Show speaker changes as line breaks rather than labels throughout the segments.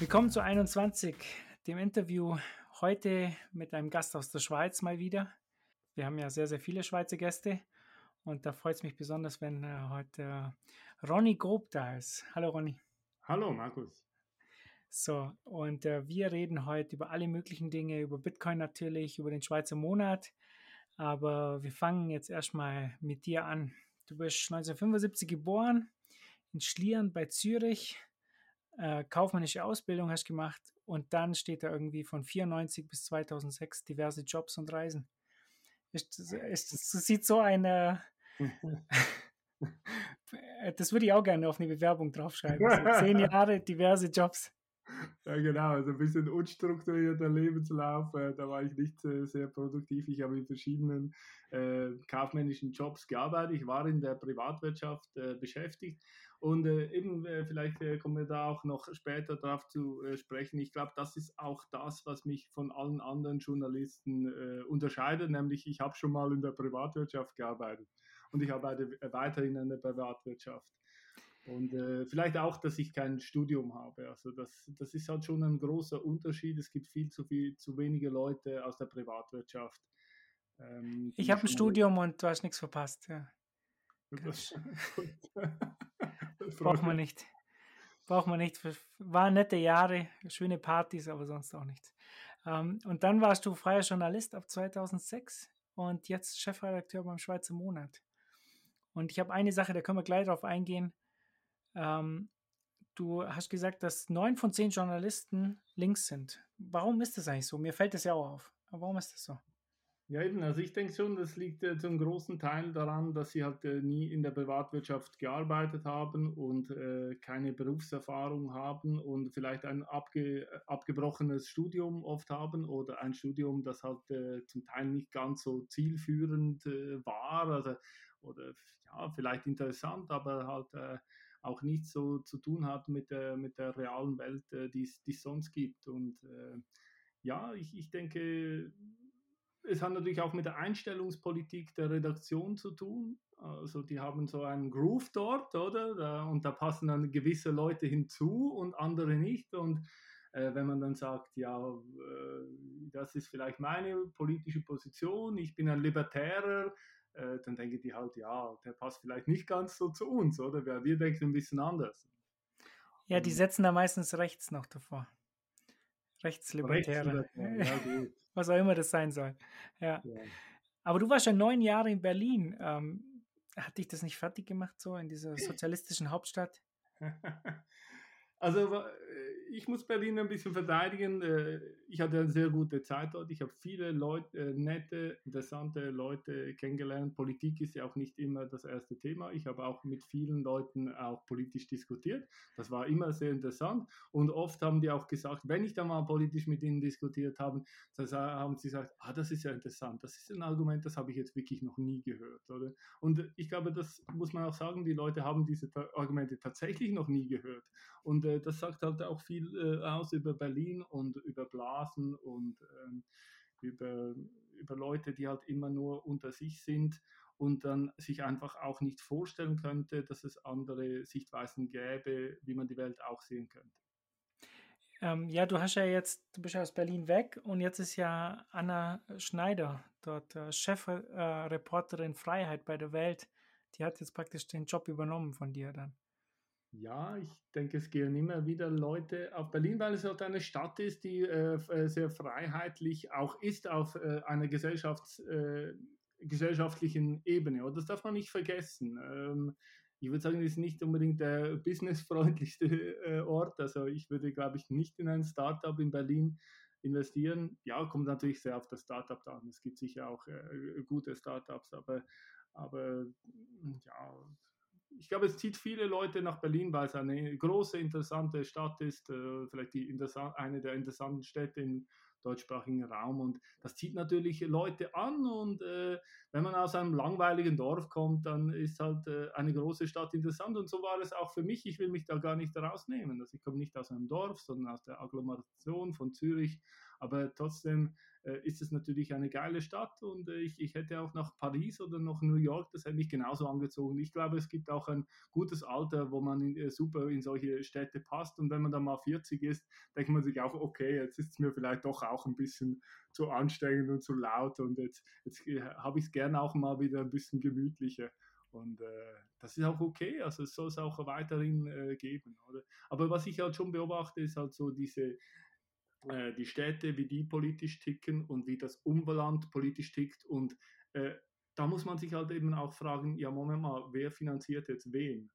Willkommen zu 21, dem Interview heute mit einem Gast aus der Schweiz mal wieder. Wir haben ja sehr, sehr viele Schweizer Gäste und da freut es mich besonders, wenn äh, heute äh, Ronny Grob da ist. Hallo Ronny.
Hallo Markus.
So, und äh, wir reden heute über alle möglichen Dinge, über Bitcoin natürlich, über den Schweizer Monat. Aber wir fangen jetzt erstmal mit dir an. Du bist 1975 geboren, in Schlieren bei Zürich äh, kaufmännische Ausbildung hast gemacht und dann steht da irgendwie von 94 bis 2006 diverse Jobs und Reisen. Ist, ist, das sieht so eine. das würde ich auch gerne auf eine Bewerbung draufschreiben. So zehn Jahre, diverse Jobs.
Ja, genau, also ein bisschen unstrukturierter Lebenslauf. Äh, da war ich nicht äh, sehr produktiv. Ich habe in verschiedenen äh, kaufmännischen Jobs gearbeitet. Ich war in der Privatwirtschaft äh, beschäftigt. Und äh, eben, äh, vielleicht kommen wir da auch noch später darauf zu sprechen. Ich glaube, das ist auch das, was mich von allen anderen Journalisten unterscheidet. Nämlich, ich habe schon mal in der Privatwirtschaft gearbeitet und ich arbeite weiterhin in der Privatwirtschaft. Und äh, vielleicht auch, dass ich kein Studium habe. Also das, das ist halt schon ein großer Unterschied. Es gibt viel zu viel, zu wenige Leute aus der Privatwirtschaft.
Ähm, ich habe ein Studium und du hast nichts verpasst. Ja. Braucht man nicht. Braucht man nicht. Waren nette Jahre, schöne Partys, aber sonst auch nichts. Ähm, und dann warst du freier Journalist ab 2006 und jetzt Chefredakteur beim Schweizer Monat. Und ich habe eine Sache, da können wir gleich drauf eingehen. Ähm, du hast gesagt, dass neun von zehn Journalisten links sind. Warum ist das eigentlich so? Mir fällt das ja auch auf. Aber warum ist das so?
Ja, eben. Also ich denke schon, das liegt äh, zum großen Teil daran, dass sie halt äh, nie in der Privatwirtschaft gearbeitet haben und äh, keine Berufserfahrung haben und vielleicht ein abge abgebrochenes Studium oft haben oder ein Studium, das halt äh, zum Teil nicht ganz so zielführend äh, war. Also, oder ja, vielleicht interessant, aber halt äh, auch nichts so zu tun hat mit der, mit der realen Welt, äh, die es sonst gibt. Und äh, ja, ich, ich denke, es hat natürlich auch mit der Einstellungspolitik der Redaktion zu tun. Also die haben so einen Groove dort, oder? Und da passen dann gewisse Leute hinzu und andere nicht. Und äh, wenn man dann sagt, ja, äh, das ist vielleicht meine politische Position, ich bin ein Libertärer, äh, dann denken die halt, ja, der passt vielleicht nicht ganz so zu uns, oder? Wir, wir denken ein bisschen anders.
Ja, die setzen da meistens rechts noch davor. Rechtslibertäre. Ja, Was auch immer das sein soll. Ja. ja. Aber du warst ja neun Jahre in Berlin. Ähm, hat dich das nicht fertig gemacht, so in dieser sozialistischen Hauptstadt?
Also ich muss Berlin ein bisschen verteidigen. Äh, ich hatte eine sehr gute Zeit dort. Ich habe viele Leute, äh, nette, interessante Leute kennengelernt. Politik ist ja auch nicht immer das erste Thema. Ich habe auch mit vielen Leuten auch politisch diskutiert. Das war immer sehr interessant. Und oft haben die auch gesagt, wenn ich da mal politisch mit ihnen diskutiert habe, dann haben sie gesagt, ah, das ist ja interessant. Das ist ein Argument, das habe ich jetzt wirklich noch nie gehört. Oder? Und ich glaube, das muss man auch sagen, die Leute haben diese Argumente tatsächlich noch nie gehört. Und äh, das sagt halt auch viel äh, aus über Berlin und über Blasen und ähm, über, über Leute, die halt immer nur unter sich sind und dann sich einfach auch nicht vorstellen könnte, dass es andere Sichtweisen gäbe, wie man die Welt auch sehen könnte.
Ähm, ja, du hast ja jetzt, du bist ja aus Berlin weg und jetzt ist ja Anna Schneider dort äh, Chefreporterin äh, Freiheit bei der Welt. Die hat jetzt praktisch den Job übernommen von dir dann.
Ja, ich denke, es gehen immer wieder Leute auf Berlin, weil es halt eine Stadt ist, die äh, äh sehr freiheitlich auch ist auf äh, einer Gesellschafts-, äh, gesellschaftlichen Ebene. Und das darf man nicht vergessen. Ähm, ich würde sagen, es ist nicht unbedingt der businessfreundlichste äh, Ort. Also ich würde, glaube ich, nicht in ein Startup in Berlin investieren. Ja, kommt natürlich sehr auf das Startup an. Es gibt sicher auch äh, gute Startups, aber, aber ja, ich glaube, es zieht viele Leute nach Berlin, weil es eine große, interessante Stadt ist, äh, vielleicht die eine der interessanten Städte im deutschsprachigen Raum. Und das zieht natürlich Leute an. Und äh, wenn man aus einem langweiligen Dorf kommt, dann ist halt äh, eine große Stadt interessant. Und so war es auch für mich. Ich will mich da gar nicht rausnehmen. Also ich komme nicht aus einem Dorf, sondern aus der Agglomeration von Zürich. Aber trotzdem ist es natürlich eine geile Stadt und äh, ich, ich hätte auch nach Paris oder nach New York, das hätte mich genauso angezogen. Ich glaube, es gibt auch ein gutes Alter, wo man in, äh, super in solche Städte passt und wenn man dann mal 40 ist, denkt man sich auch, okay, jetzt ist es mir vielleicht doch auch ein bisschen zu anstrengend und zu laut und jetzt, jetzt äh, habe ich es gerne auch mal wieder ein bisschen gemütlicher. Und äh, das ist auch okay, also es soll es auch weiterhin äh, geben. Oder? Aber was ich halt schon beobachte, ist halt so diese, äh, die Städte, wie die politisch ticken und wie das Umland politisch tickt. Und äh, da muss man sich halt eben auch fragen, ja, Moment mal, wer finanziert jetzt wen?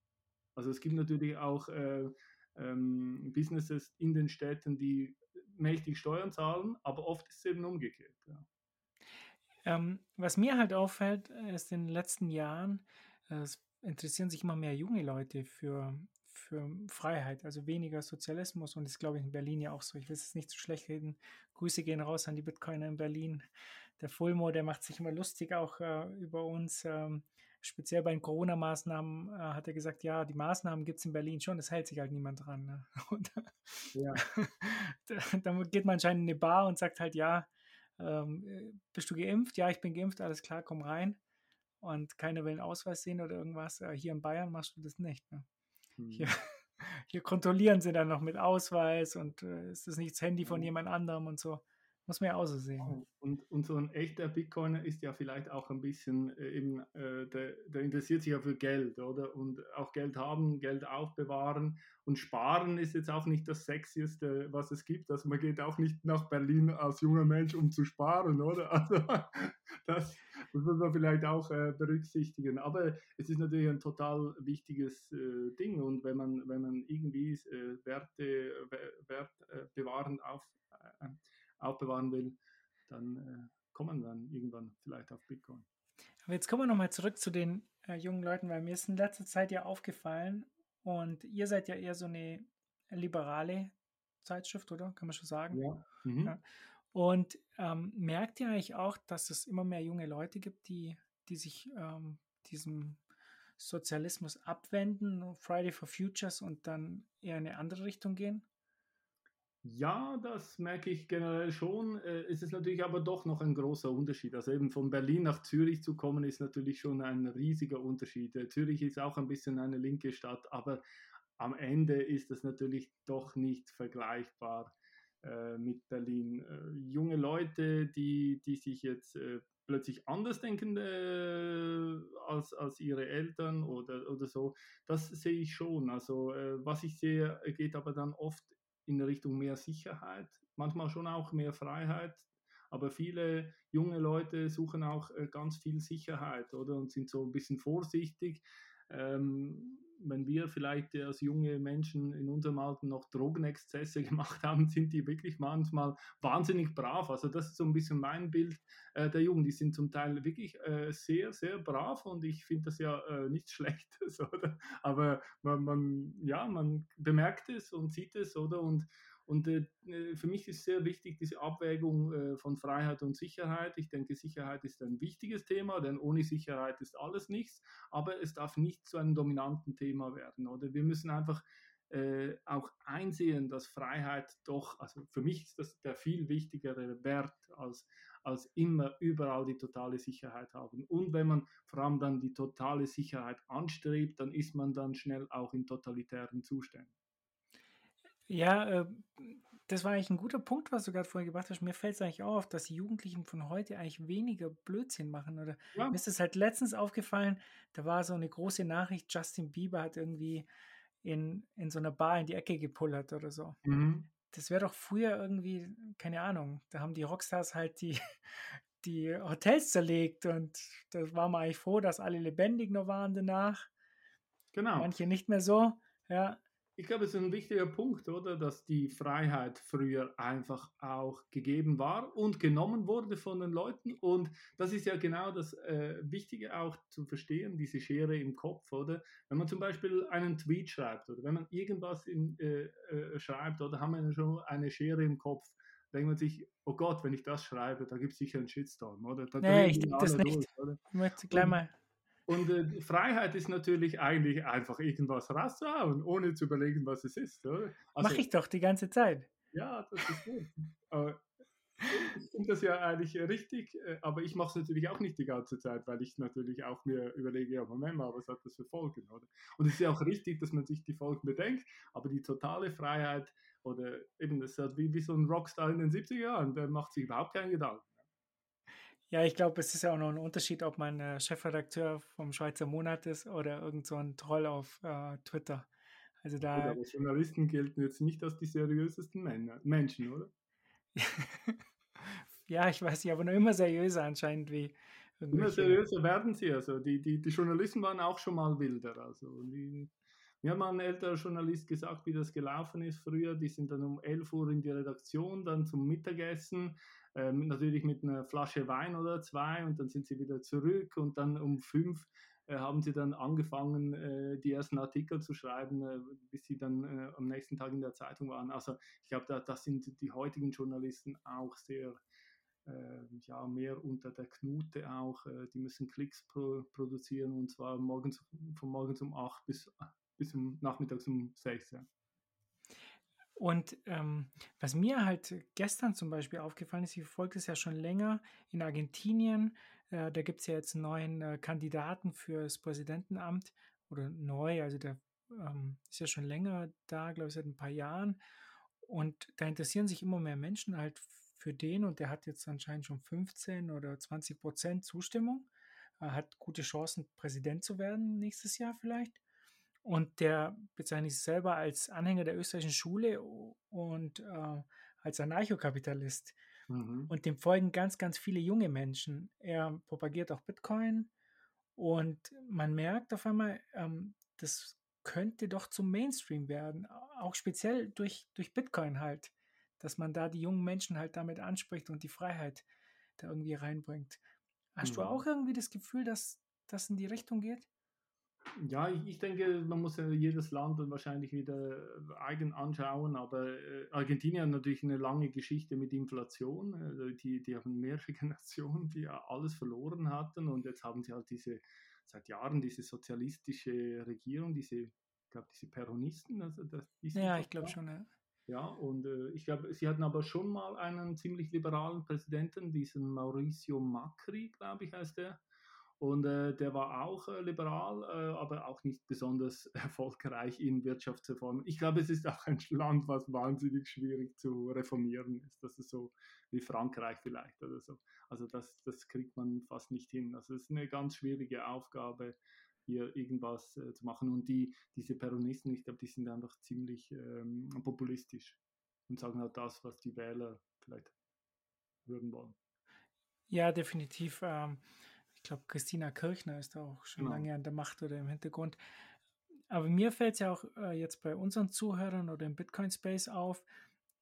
Also es gibt natürlich auch äh, ähm, Businesses in den Städten, die mächtig Steuern zahlen, aber oft ist es eben umgekehrt. Ja.
Ähm, was mir halt auffällt, ist in den letzten Jahren, es interessieren sich immer mehr junge Leute für, für Freiheit, also weniger Sozialismus und das ist, glaube ich, in Berlin ja auch so. Ich will es nicht zu so schlecht reden. Grüße gehen raus an die Bitcoiner in Berlin. Der Fulmo, der macht sich immer lustig auch äh, über uns. Ähm, speziell bei den Corona-Maßnahmen äh, hat er gesagt, ja, die Maßnahmen gibt es in Berlin schon, es hält sich halt niemand dran. Ne? Und, ja. dann geht man anscheinend in eine Bar und sagt halt, ja, ähm, bist du geimpft? Ja, ich bin geimpft, alles klar, komm rein. Und keiner will einen Ausweis sehen oder irgendwas. Äh, hier in Bayern machst du das nicht. Ne? Hier, hm. hier, kontrollieren sie dann noch mit Ausweis und äh, ist das nicht das Handy von jemand anderem und so. Muss man ja auch so sehen. Ne?
Und, und so ein echter Bitcoiner ist ja vielleicht auch ein bisschen äh, eben, äh, der, der, interessiert sich ja für Geld, oder? Und auch Geld haben, Geld aufbewahren. Und sparen ist jetzt auch nicht das Sexieste, was es gibt. Also man geht auch nicht nach Berlin als junger Mensch, um zu sparen, oder? Also das, muss man vielleicht auch äh, berücksichtigen. Aber es ist natürlich ein total wichtiges äh, Ding. Und wenn man, wenn man irgendwie äh, Werte, Wert äh, bewahren auf aufbewahren will, dann äh, kommen dann irgendwann vielleicht auf Bitcoin.
Aber jetzt kommen wir nochmal zurück zu den äh, jungen Leuten, weil mir ist in letzter Zeit ja aufgefallen und ihr seid ja eher so eine liberale Zeitschrift, oder? Kann man schon sagen. Ja. Mhm. ja. Und ähm, merkt ihr eigentlich auch, dass es immer mehr junge Leute gibt, die, die sich ähm, diesem Sozialismus abwenden, Friday for Futures und dann eher in eine andere Richtung gehen?
Ja, das merke ich generell schon. Äh, es ist natürlich aber doch noch ein großer Unterschied. Also eben von Berlin nach Zürich zu kommen, ist natürlich schon ein riesiger Unterschied. Äh, Zürich ist auch ein bisschen eine linke Stadt, aber am Ende ist es natürlich doch nicht vergleichbar äh, mit Berlin. Junge Leute, die, die sich jetzt plötzlich anders denken als, als ihre Eltern oder, oder so, das sehe ich schon. Also was ich sehe, geht aber dann oft in Richtung mehr Sicherheit, manchmal schon auch mehr Freiheit. Aber viele junge Leute suchen auch äh, ganz viel Sicherheit, oder? Und sind so ein bisschen vorsichtig. Ähm, wenn wir vielleicht als junge Menschen in unserem Alter noch Drogenexzesse gemacht haben, sind die wirklich manchmal wahnsinnig brav. Also das ist so ein bisschen mein Bild äh, der Jugend. Die sind zum Teil wirklich äh, sehr, sehr brav und ich finde das ja äh, nichts Schlechtes, oder? Aber man, man, ja, man bemerkt es und sieht es, oder? Und und äh, äh, für mich ist sehr wichtig diese Abwägung äh, von Freiheit und Sicherheit. Ich denke, Sicherheit ist ein wichtiges Thema, denn ohne Sicherheit ist alles nichts. Aber es darf nicht zu einem dominanten Thema werden. Oder wir müssen einfach äh, auch einsehen, dass Freiheit doch, also für mich ist das der viel wichtigere Wert als, als immer überall die totale Sicherheit haben. Und wenn man vor allem dann die totale Sicherheit anstrebt, dann ist man dann schnell auch in totalitären Zuständen.
Ja, äh, das war eigentlich ein guter Punkt, was du gerade vorher gebracht hast. Mir fällt es eigentlich auch auf, dass die Jugendlichen von heute eigentlich weniger Blödsinn machen. Oder ja. mir ist es halt letztens aufgefallen, da war so eine große Nachricht, Justin Bieber hat irgendwie in, in so einer Bar in die Ecke gepullert oder so. Mhm. Das wäre doch früher irgendwie, keine Ahnung, da haben die Rockstars halt die, die Hotels zerlegt und da war man eigentlich froh, dass alle lebendig noch waren danach. Genau. Manche nicht mehr so. Ja,
ich glaube, es ist ein wichtiger Punkt, oder, dass die Freiheit früher einfach auch gegeben war und genommen wurde von den Leuten. Und das ist ja genau das äh, Wichtige auch zu verstehen, diese Schere im Kopf, oder? Wenn man zum Beispiel einen Tweet schreibt oder wenn man irgendwas in, äh, äh, schreibt, oder haben wir schon eine Schere im Kopf, denkt man sich, oh Gott, wenn ich das schreibe, da gibt es sicher einen Shitstorm, oder? Da
nee, ich denke das nicht. Durch, ich möchte gleich mal
und äh, Freiheit ist natürlich eigentlich einfach irgendwas rauszuhauen, ohne zu überlegen, was es ist.
Also, Mache ich doch die ganze Zeit.
Ja, das ist gut. Aber ich finde das ja eigentlich richtig, äh, aber ich mache es natürlich auch nicht die ganze Zeit, weil ich natürlich auch mir überlege, ja, Moment mal, was hat das für Folgen, oder? Und es ist ja auch richtig, dass man sich die Folgen bedenkt, aber die totale Freiheit oder eben, das ist halt wie, wie so ein Rockstar in den 70er Jahren, der macht sich überhaupt keinen Gedanken.
Ja, ich glaube, es ist ja auch noch ein Unterschied, ob man äh, Chefredakteur vom Schweizer Monat ist oder irgend so ein Troll auf äh, Twitter. Also da.
Aber Journalisten gelten jetzt nicht als die seriösesten Männer, Menschen, oder?
ja, ich weiß nicht, aber noch immer seriöser anscheinend wie.
Immer seriöser werden sie. Also die, die, die Journalisten waren auch schon mal wilder. Also die, mir hat mal ein älterer Journalist gesagt, wie das gelaufen ist früher. Die sind dann um 11 Uhr in die Redaktion, dann zum Mittagessen, äh, natürlich mit einer Flasche Wein oder zwei und dann sind sie wieder zurück und dann um 5 äh, haben sie dann angefangen, äh, die ersten Artikel zu schreiben, äh, bis sie dann äh, am nächsten Tag in der Zeitung waren. Also ich glaube, da, das sind die heutigen Journalisten auch sehr äh, ja, mehr unter der Knute auch. die müssen Klicks pro, produzieren und zwar morgens, von morgens um 8 bis bis um nachmittags um sechs. Ja.
Und ähm, was mir halt gestern zum Beispiel aufgefallen ist, ich folge es ja schon länger in Argentinien. Äh, da gibt es ja jetzt einen neuen äh, Kandidaten fürs Präsidentenamt oder neu, also der ähm, ist ja schon länger da, glaube ich, seit ein paar Jahren. Und da interessieren sich immer mehr Menschen halt für den und der hat jetzt anscheinend schon 15 oder 20 Prozent Zustimmung. Er hat gute Chancen, Präsident zu werden nächstes Jahr vielleicht. Und der bezeichnet sich selber als Anhänger der österreichischen Schule und äh, als Anarchokapitalist. Mhm. Und dem folgen ganz, ganz viele junge Menschen. Er propagiert auch Bitcoin und man merkt auf einmal, ähm, das könnte doch zum Mainstream werden, auch speziell durch, durch Bitcoin halt, dass man da die jungen Menschen halt damit anspricht und die Freiheit da irgendwie reinbringt. Hast mhm. du auch irgendwie das Gefühl, dass das in die Richtung geht?
Ja, ich, ich denke, man muss ja jedes Land dann wahrscheinlich wieder äh, eigen anschauen, aber äh, Argentinien hat natürlich eine lange Geschichte mit Inflation. Also die, die haben mehrere Nationen, die ja alles verloren hatten und jetzt haben sie halt diese seit Jahren diese sozialistische Regierung, diese, ich glaube, diese Peronisten. Also das,
ja, ich glaube schon, ja.
Ja, und äh, ich glaube, sie hatten aber schon mal einen ziemlich liberalen Präsidenten, diesen Mauricio Macri, glaube ich, heißt er. Und äh, der war auch äh, liberal, äh, aber auch nicht besonders erfolgreich in Wirtschaftsreformen. Ich glaube, es ist auch ein Land, was wahnsinnig schwierig zu reformieren ist. Das ist so wie Frankreich vielleicht oder so. Also das, das kriegt man fast nicht hin. Also es ist eine ganz schwierige Aufgabe, hier irgendwas äh, zu machen. Und die, diese Peronisten, ich glaube, die sind einfach ziemlich ähm, populistisch und sagen halt das, was die Wähler vielleicht hören wollen.
Ja, definitiv. Ähm ich glaube, Christina Kirchner ist da auch schon genau. lange an der Macht oder im Hintergrund. Aber mir fällt es ja auch äh, jetzt bei unseren Zuhörern oder im Bitcoin Space auf.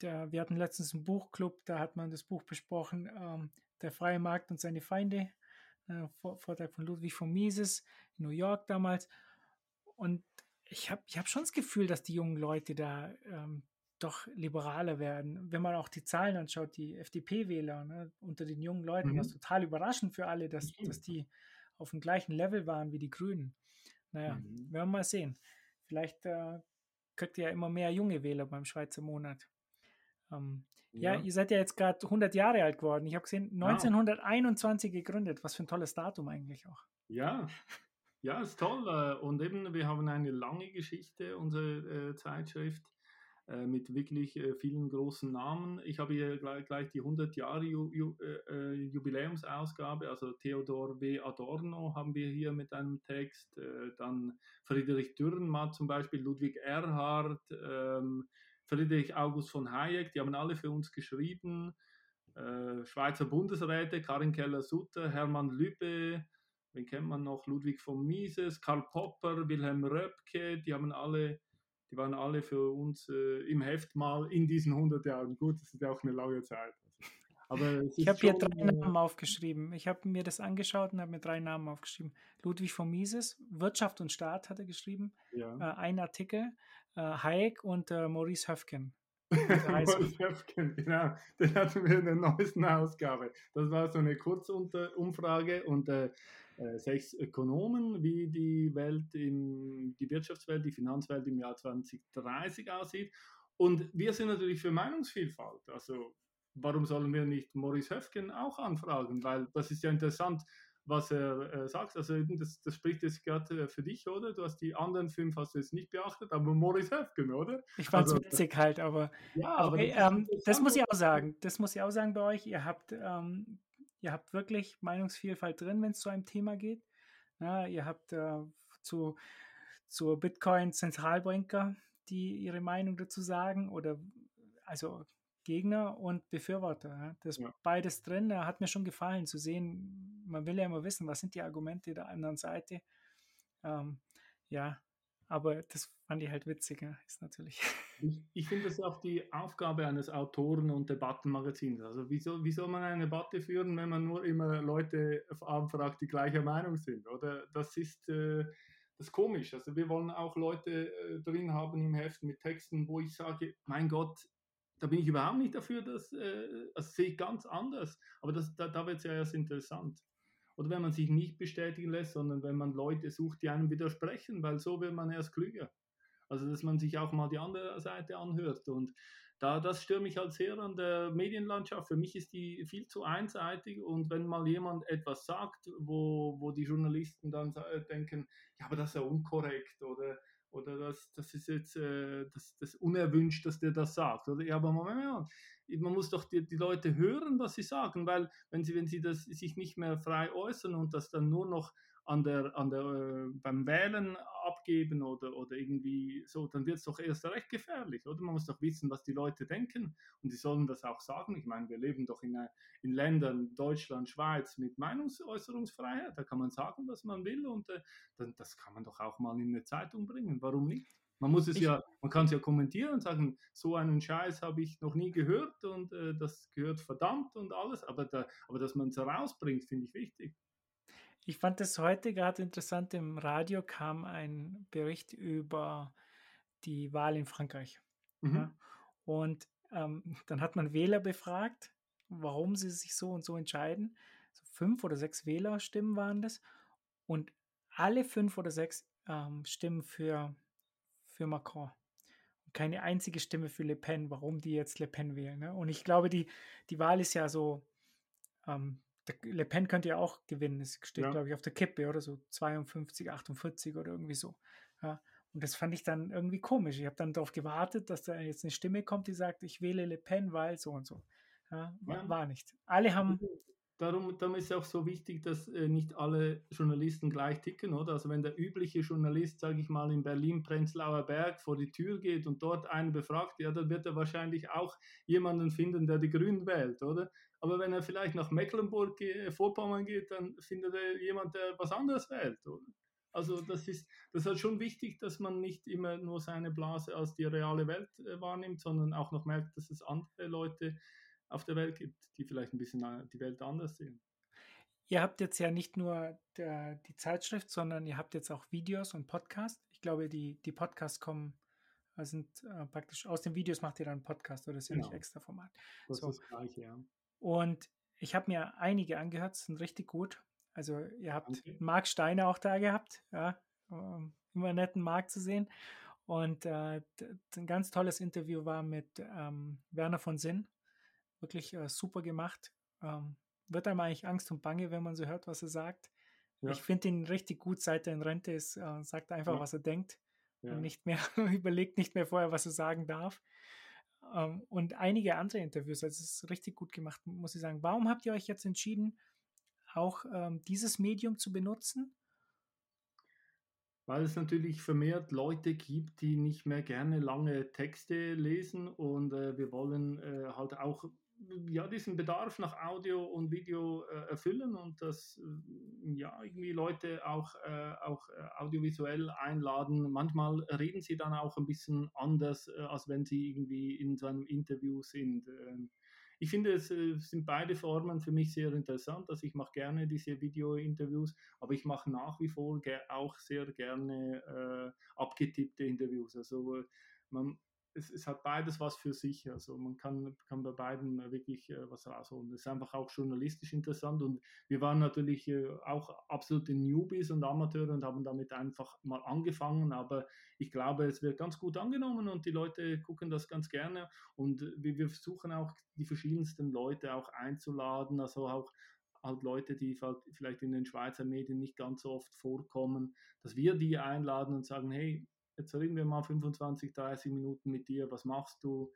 Der, wir hatten letztens einen Buchclub, da hat man das Buch besprochen, ähm, Der freie Markt und seine Feinde, äh, Vortrag von Ludwig von Mises in New York damals. Und ich habe ich hab schon das Gefühl, dass die jungen Leute da ähm, doch liberaler werden. Wenn man auch die Zahlen anschaut, die FDP-Wähler ne, unter den jungen Leuten, mhm. was total überraschend für alle, dass, mhm. dass die auf dem gleichen Level waren wie die Grünen. Naja, mhm. werden wir mal sehen. Vielleicht äh, kriegt ihr ja immer mehr junge Wähler beim Schweizer Monat. Ähm, ja. ja. ihr seid ja jetzt gerade 100 Jahre alt geworden. Ich habe gesehen, 1921 wow. gegründet. Was für ein tolles Datum eigentlich auch.
Ja, ja, ist toll. Äh, und eben, wir haben eine lange Geschichte, unsere äh, Zeitschrift. Äh, mit wirklich äh, vielen großen Namen. Ich habe hier gleich, die 100 Jahre äh, Jubiläumsausgabe, also Theodor W. Adorno haben wir hier mit einem Text, dann Friedrich Dürrenmatt zum Beispiel, Ludwig Erhard, ähm, Friedrich August von Hayek, die haben alle für uns geschrieben. Schweizer Bundesräte, Karin Keller-Sutter, Hermann Lübbe, wen kennt man noch? Ludwig von Mises, Karl Popper, Wilhelm Röpke, die haben alle die waren alle für uns äh, im Heft mal in diesen 100 Jahren. Gut, das ist ja auch eine lange Zeit.
Also, aber ich habe hier drei Namen aufgeschrieben. Ich habe mir das angeschaut und habe mir drei Namen aufgeschrieben. Ludwig von Mises, Wirtschaft und Staat hat er geschrieben. Ja. Äh, ein Artikel. Äh, Hayek und äh, Maurice Höfgen.
Maurice Höfgen, genau. Den hatten wir in der neuesten Ausgabe. Das war so eine Kurzumfrage und äh, äh, sechs Ökonomen, wie die Welt, im, die Wirtschaftswelt, die Finanzwelt im Jahr 2030 aussieht. Und wir sind natürlich für Meinungsvielfalt. Also warum sollen wir nicht Maurice Höfgen auch anfragen? Weil das ist ja interessant, was er äh, sagt. Also das, das spricht jetzt gerade äh, für dich, oder? Du hast die anderen fünf hast du jetzt nicht beachtet, aber Maurice Höfgen, oder?
Ich fand es also, witzig halt, aber, ja, aber, aber das, ähm, das, muss ich auch sagen. Das muss ich auch sagen bei euch. Ihr habt, ähm, ihr habt wirklich Meinungsvielfalt drin, wenn es zu einem Thema geht. Ja, ihr habt äh, zu, zu Bitcoin-Zentralbanker, die ihre Meinung dazu sagen oder also Gegner und Befürworter. Das ja. beides drin. Hat mir schon gefallen zu sehen. Man will ja immer wissen, was sind die Argumente der anderen Seite. Ähm, ja, aber das fand ich halt witziger, ist natürlich.
Ich, ich finde das auch die Aufgabe eines Autoren- und Debattenmagazins. Also wie soll, wie soll man eine Debatte führen, wenn man nur immer Leute anfragt, die gleicher Meinung sind? Oder das ist, äh, das ist komisch. Also wir wollen auch Leute äh, drin haben im Heft mit Texten, wo ich sage, mein Gott, da bin ich überhaupt nicht dafür, dass, äh, also sehe ich ganz anders. Aber das, da, da wird es ja erst interessant. Oder wenn man sich nicht bestätigen lässt, sondern wenn man Leute sucht, die einem widersprechen, weil so wird man erst klüger. Also dass man sich auch mal die andere Seite anhört. Und da, das stört mich halt sehr an der Medienlandschaft. Für mich ist die viel zu einseitig und wenn mal jemand etwas sagt, wo, wo die Journalisten dann denken, ja, aber das ist ja unkorrekt oder oder das, das ist jetzt äh, das, das unerwünscht, dass der das sagt. Oder? Ja, aber Moment, man muss doch die, die Leute hören, was sie sagen, weil wenn sie, wenn sie das sich nicht mehr frei äußern und das dann nur noch an der, an der, äh, beim Wählen abgeben oder, oder irgendwie so, dann wird es doch erst recht gefährlich, oder? Man muss doch wissen, was die Leute denken und die sollen das auch sagen. Ich meine, wir leben doch in, äh, in Ländern, Deutschland, Schweiz, mit Meinungsäußerungsfreiheit. Da kann man sagen, was man will und äh, dann, das kann man doch auch mal in eine Zeitung bringen. Warum nicht? Man muss es ich, ja, man kann es ja kommentieren und sagen, so einen Scheiß habe ich noch nie gehört und äh, das gehört verdammt und alles, aber, da, aber dass man es herausbringt, finde ich wichtig.
Ich fand es heute gerade interessant, im Radio kam ein Bericht über die Wahl in Frankreich. Mhm. Ja, und ähm, dann hat man Wähler befragt, warum sie sich so und so entscheiden. So fünf oder sechs Wählerstimmen waren das. Und alle fünf oder sechs ähm, Stimmen für, für Macron. Keine einzige Stimme für Le Pen, warum die jetzt Le Pen wählen. Ne? Und ich glaube, die, die Wahl ist ja so ähm, Le Pen könnte ja auch gewinnen. Es steht, ja. glaube ich, auf der Kippe oder so 52, 48 oder irgendwie so. Ja, und das fand ich dann irgendwie komisch. Ich habe dann darauf gewartet, dass da jetzt eine Stimme kommt, die sagt, ich wähle Le Pen, weil so und so. Ja, ja. War nicht. Alle haben
darum, darum ist es auch so wichtig, dass äh, nicht alle Journalisten gleich ticken, oder? Also wenn der übliche Journalist, sage ich mal, in Berlin, Prenzlauer Berg vor die Tür geht und dort einen befragt, ja, dann wird er wahrscheinlich auch jemanden finden, der die Grünen wählt, oder? Aber wenn er vielleicht nach Mecklenburg, äh, Vorpommern geht, dann findet er jemand, der was anderes wählt, oder? Also das ist, das ist halt schon wichtig, dass man nicht immer nur seine Blase als die reale Welt äh, wahrnimmt, sondern auch noch merkt, dass es andere Leute auf der Welt gibt, die vielleicht ein bisschen die Welt anders sehen.
Ihr habt jetzt ja nicht nur der, die Zeitschrift, sondern ihr habt jetzt auch Videos und Podcasts. Ich glaube, die, die Podcasts kommen, äh, sind äh, praktisch aus den Videos macht ihr dann einen Podcast oder ist genau. ja nicht genau. extra Format.
Das so. ist das Gleiche, ja.
Und ich habe mir einige angehört, sind richtig gut. Also ihr habt okay. Marc Steiner auch da gehabt, ja, ähm, immer netten Marc zu sehen. Und äh, ein ganz tolles Interview war mit ähm, Werner von Sinn, wirklich äh, super gemacht. Ähm, wird einem eigentlich Angst und Bange, wenn man so hört, was er sagt. Ja. Ich finde ihn richtig gut, seit er in Rente ist. Äh, sagt einfach, ja. was er denkt. Ja. Und nicht mehr, überlegt nicht mehr vorher, was er sagen darf. Ähm, und einige andere Interviews. Also es ist richtig gut gemacht, muss ich sagen. Warum habt ihr euch jetzt entschieden, auch ähm, dieses Medium zu benutzen?
Weil es natürlich vermehrt Leute gibt, die nicht mehr gerne lange Texte lesen und äh, wir wollen äh, halt auch ja, diesen Bedarf nach Audio und Video äh, erfüllen und dass äh, ja, irgendwie Leute auch, äh, auch äh, audiovisuell einladen. Manchmal reden sie dann auch ein bisschen anders, äh, als wenn sie irgendwie in so einem Interview sind. Ähm, ich finde, es äh, sind beide Formen für mich sehr interessant. Also ich mache gerne diese Video-Interviews, aber ich mache nach wie vor auch sehr gerne abgetippte Interviews. Also man, es, es, hat beides was für sich. Also man kann, kann bei beiden wirklich äh, was rausholen. Das ist einfach auch journalistisch interessant und wir waren natürlich äh, auch absolute Newbies und Amateure und haben damit einfach mal angefangen, aber ich glaube, es wird ganz gut angenommen und die Leute gucken das ganz gerne und wir, wir versuchen auch die verschiedensten Leute auch einzuladen, also auch halt Leute, die vielleicht in den Schweizer Medien nicht ganz so oft vorkommen, dass wir die einladen und sagen, hey, jetzt reden wir mal 25, 30 Minuten mit dir, was machst du,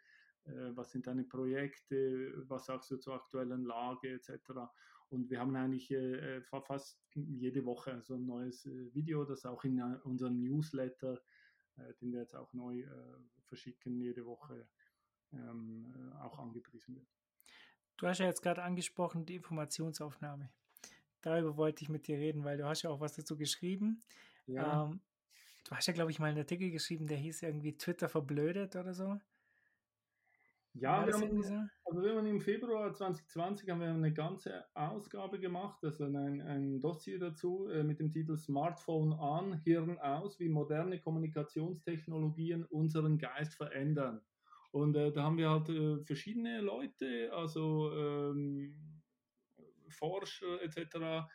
äh, was sind deine Projekte, was sagst du zur aktuellen Lage etc. Und wir haben eigentlich äh, äh fast jede Woche so ein neues Video, das auch in unserem Newsletter, den wir jetzt auch neu verschicken, jede Woche ähm, auch angepriesen wird.
Du hast ja jetzt gerade angesprochen, die Informationsaufnahme. Darüber wollte ich mit dir reden, weil du hast ja auch was dazu geschrieben. Ja. Ähm, du hast ja, glaube ich, mal einen Artikel geschrieben, der hieß irgendwie Twitter verblödet oder so.
Ja, wir haben, so? also wir haben im Februar 2020 haben wir eine ganze Ausgabe gemacht, also ein, ein Dossier dazu äh, mit dem Titel Smartphone an, Hirn aus, wie moderne Kommunikationstechnologien unseren Geist verändern. Und äh, da haben wir halt äh, verschiedene Leute, also ähm, Forscher etc.,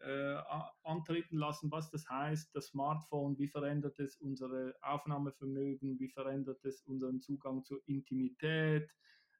äh, antreten lassen, was das heißt, das Smartphone, wie verändert es unsere Aufnahmevermögen, wie verändert es unseren Zugang zur Intimität,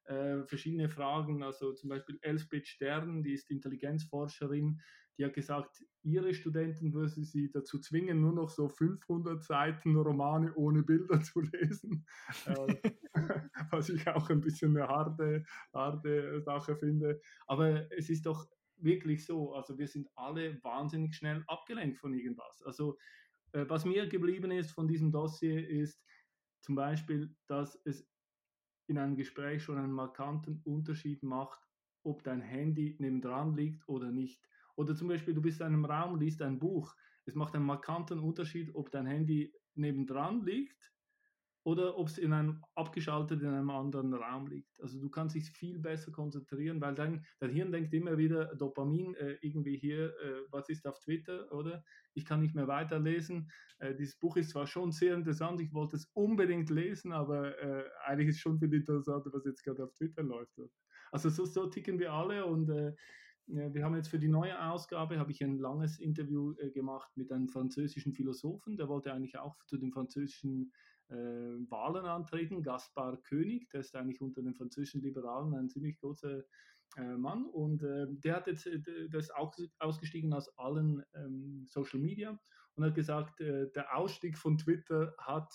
äh, verschiedene Fragen, also zum Beispiel Elsbeth Stern, die ist Intelligenzforscherin, die hat gesagt, ihre Studenten würde sie dazu zwingen, nur noch so 500 Seiten Romane ohne Bilder zu lesen, äh, was ich auch ein bisschen eine harte, harte Sache finde. Aber es ist doch wirklich so, also wir sind alle wahnsinnig schnell abgelenkt von irgendwas. Also äh, was mir geblieben ist von diesem Dossier ist zum Beispiel, dass es in einem Gespräch schon einen markanten Unterschied macht, ob dein Handy nebendran liegt oder nicht. Oder zum Beispiel, du bist in einem Raum, liest ein Buch. Es macht einen markanten Unterschied, ob dein Handy nebendran liegt oder ob es in einem abgeschaltet in einem anderen Raum liegt. Also du kannst dich viel besser konzentrieren, weil dein, dein Hirn denkt immer wieder Dopamin, äh, irgendwie hier, äh, was ist auf Twitter, oder? Ich kann nicht mehr weiterlesen. Äh, dieses Buch ist zwar schon sehr interessant, ich wollte es unbedingt lesen, aber äh, eigentlich ist schon viel interessanter, was jetzt gerade auf Twitter läuft. Also so, so ticken wir alle und äh, wir haben jetzt für die neue Ausgabe habe ich ein langes Interview äh, gemacht mit einem französischen Philosophen, der wollte eigentlich auch zu den französischen Wahlen antreten, Gaspar König, der ist eigentlich unter den französischen Liberalen ein ziemlich großer äh, Mann. Und äh, der hat jetzt, äh, ist auch ausgestiegen aus allen ähm, Social Media und hat gesagt, äh, der Ausstieg von Twitter hat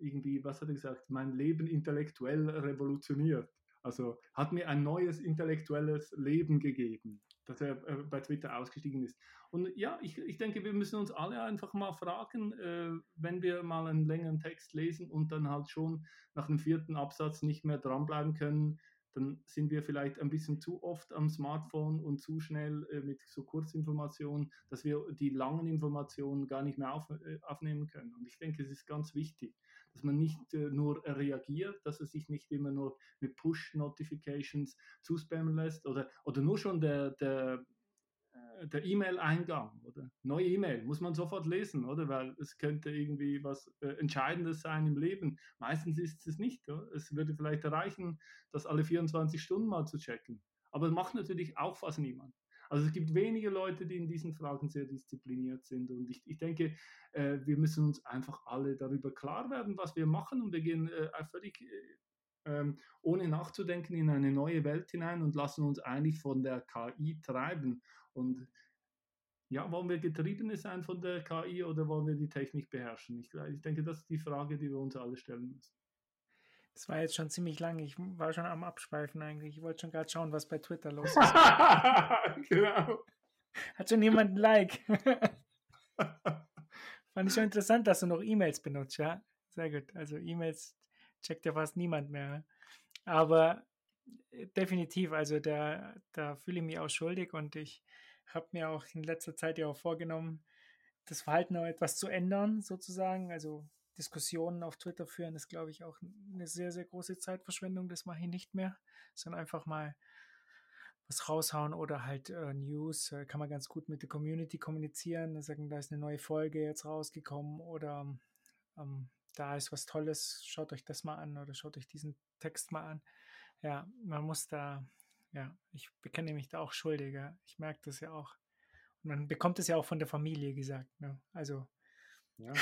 irgendwie, was hat er gesagt, mein Leben intellektuell revolutioniert. Also hat mir ein neues intellektuelles Leben gegeben, dass er äh, bei Twitter ausgestiegen ist. Und ja, ich, ich denke, wir müssen uns alle einfach mal fragen, äh, wenn wir mal einen längeren Text lesen und dann halt schon nach dem vierten Absatz nicht mehr dranbleiben können, dann sind wir vielleicht ein bisschen zu oft am Smartphone und zu schnell äh, mit so Kurzinformationen, dass wir die langen Informationen gar nicht mehr auf, äh, aufnehmen können. Und ich denke, es ist ganz wichtig, dass man nicht äh, nur reagiert, dass er sich nicht immer nur mit Push-Notifications zuspammen lässt oder, oder nur schon der, der der E-Mail-Eingang oder neue E-Mail muss man sofort lesen, oder? Weil es könnte irgendwie was äh, Entscheidendes sein im Leben. Meistens ist es nicht. Oder? Es würde vielleicht reichen, das alle 24 Stunden mal zu checken. Aber macht natürlich auch fast niemand. Also es gibt wenige Leute, die in diesen Fragen sehr diszipliniert sind. Und ich, ich denke, äh, wir müssen uns einfach alle darüber klar werden, was wir machen. Und wir gehen äh, völlig äh, ähm, ohne nachzudenken in eine neue Welt hinein und lassen uns eigentlich von der KI treiben. Und ja, wollen wir Getriebene sein von der KI oder wollen wir die Technik beherrschen? Ich, ich denke, das ist die Frage, die wir uns alle stellen müssen.
Das war jetzt schon ziemlich lang. Ich war schon am Abschweifen eigentlich. Ich wollte schon gerade schauen, was bei Twitter los ist. genau. Hat schon jemand ein Like? Fand ich schon interessant, dass du noch E-Mails benutzt, ja? Sehr gut. Also E-Mails checkt ja fast niemand mehr. Aber äh, definitiv, also da, da fühle ich mich auch schuldig und ich habe mir auch in letzter Zeit ja auch vorgenommen, das Verhalten auch etwas zu ändern, sozusagen. Also Diskussionen auf Twitter führen ist, glaube ich, auch eine sehr, sehr große Zeitverschwendung. Das mache ich nicht mehr, sondern einfach mal was raushauen oder halt äh, News. Äh, kann man ganz gut mit der Community kommunizieren. Sagen, da ist eine neue Folge jetzt rausgekommen oder ähm, da ist was Tolles, schaut euch das mal an oder schaut euch diesen Text mal an. Ja, man muss da, ja, ich bekenne mich da auch schuldiger. Ich merke das ja auch. Und man bekommt es ja auch von der Familie gesagt. Ne? Also.
Ja.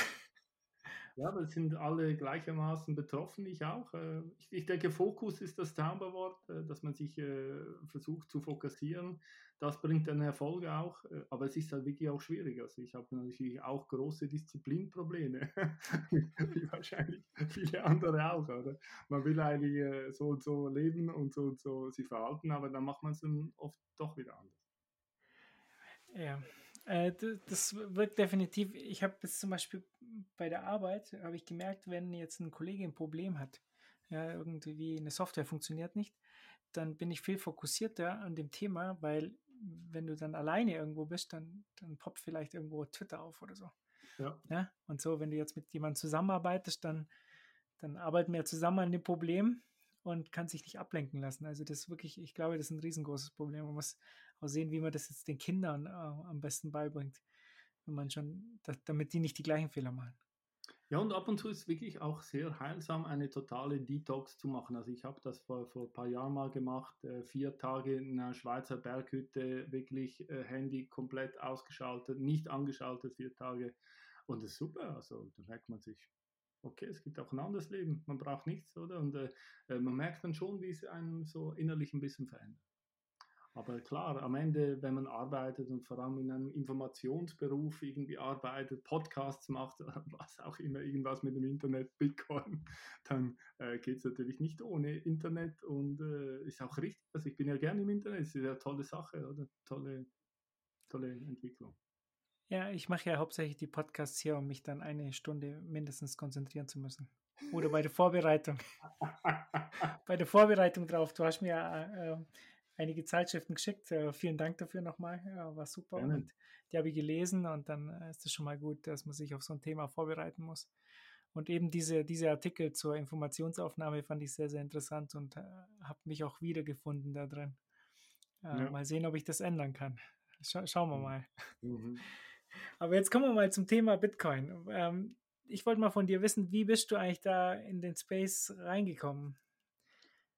Ja, wir sind alle gleichermaßen betroffen, ich auch. Äh, ich, denke, Fokus ist das Zauberwort, äh, dass man sich äh, versucht zu fokussieren. Das bringt dann Erfolg auch, aber es ist halt wirklich auch schwierig. Also ich habe natürlich auch große Disziplinprobleme, wie wahrscheinlich viele andere auch. Oder? Man will eigentlich so und so leben und so und so sich verhalten, aber dann macht man es dann oft doch wieder anders.
Ja, äh, das wirkt definitiv. Ich habe jetzt zum Beispiel bei der Arbeit, habe ich gemerkt, wenn jetzt ein Kollege ein Problem hat, ja, irgendwie eine Software funktioniert nicht, dann bin ich viel fokussierter an dem Thema, weil wenn du dann alleine irgendwo bist, dann, dann poppt vielleicht irgendwo Twitter auf oder so. Ja. ja. Und so, wenn du jetzt mit jemandem zusammenarbeitest, dann, dann arbeiten wir zusammen an dem Problem und kann sich nicht ablenken lassen. Also das ist wirklich, ich glaube, das ist ein riesengroßes Problem. Man muss auch sehen, wie man das jetzt den Kindern äh, am besten beibringt, wenn man schon, da, damit die nicht die gleichen Fehler machen.
Ja, und ab und zu ist es wirklich auch sehr heilsam, eine totale Detox zu machen. Also ich habe das vor, vor ein paar Jahren mal gemacht, äh, vier Tage in einer Schweizer Berghütte, wirklich äh, Handy komplett ausgeschaltet, nicht angeschaltet, vier Tage. Und das ist super, also da merkt man sich, okay, es gibt auch ein anderes Leben, man braucht nichts, oder? Und äh, äh man merkt dann schon, wie es einen so innerlich ein bisschen verändert. Aber klar, am Ende, wenn man arbeitet und vor allem in einem Informationsberuf irgendwie arbeitet, Podcasts macht, was auch immer, irgendwas mit dem Internet, Bitcoin, dann äh, geht es natürlich nicht ohne Internet und äh, ist auch richtig. Also ich bin ja gerne im Internet, es ist eine tolle Sache, oder? Tolle, tolle Entwicklung.
Ja, ich mache ja hauptsächlich die Podcasts hier, um mich dann eine Stunde mindestens konzentrieren zu müssen. Oder bei der Vorbereitung. bei der Vorbereitung drauf. Du hast mir äh, einige Zeitschriften geschickt. Äh, vielen Dank dafür nochmal. Ja, war super. Ja. Und die habe ich gelesen und dann äh, ist es schon mal gut, dass man sich auf so ein Thema vorbereiten muss. Und eben diese, diese Artikel zur Informationsaufnahme fand ich sehr, sehr interessant und äh, habe mich auch wiedergefunden da drin. Äh, ja. Mal sehen, ob ich das ändern kann. Scha schauen wir mhm. mal. Mhm. Aber jetzt kommen wir mal zum Thema Bitcoin. Ähm, ich wollte mal von dir wissen, wie bist du eigentlich da in den Space reingekommen?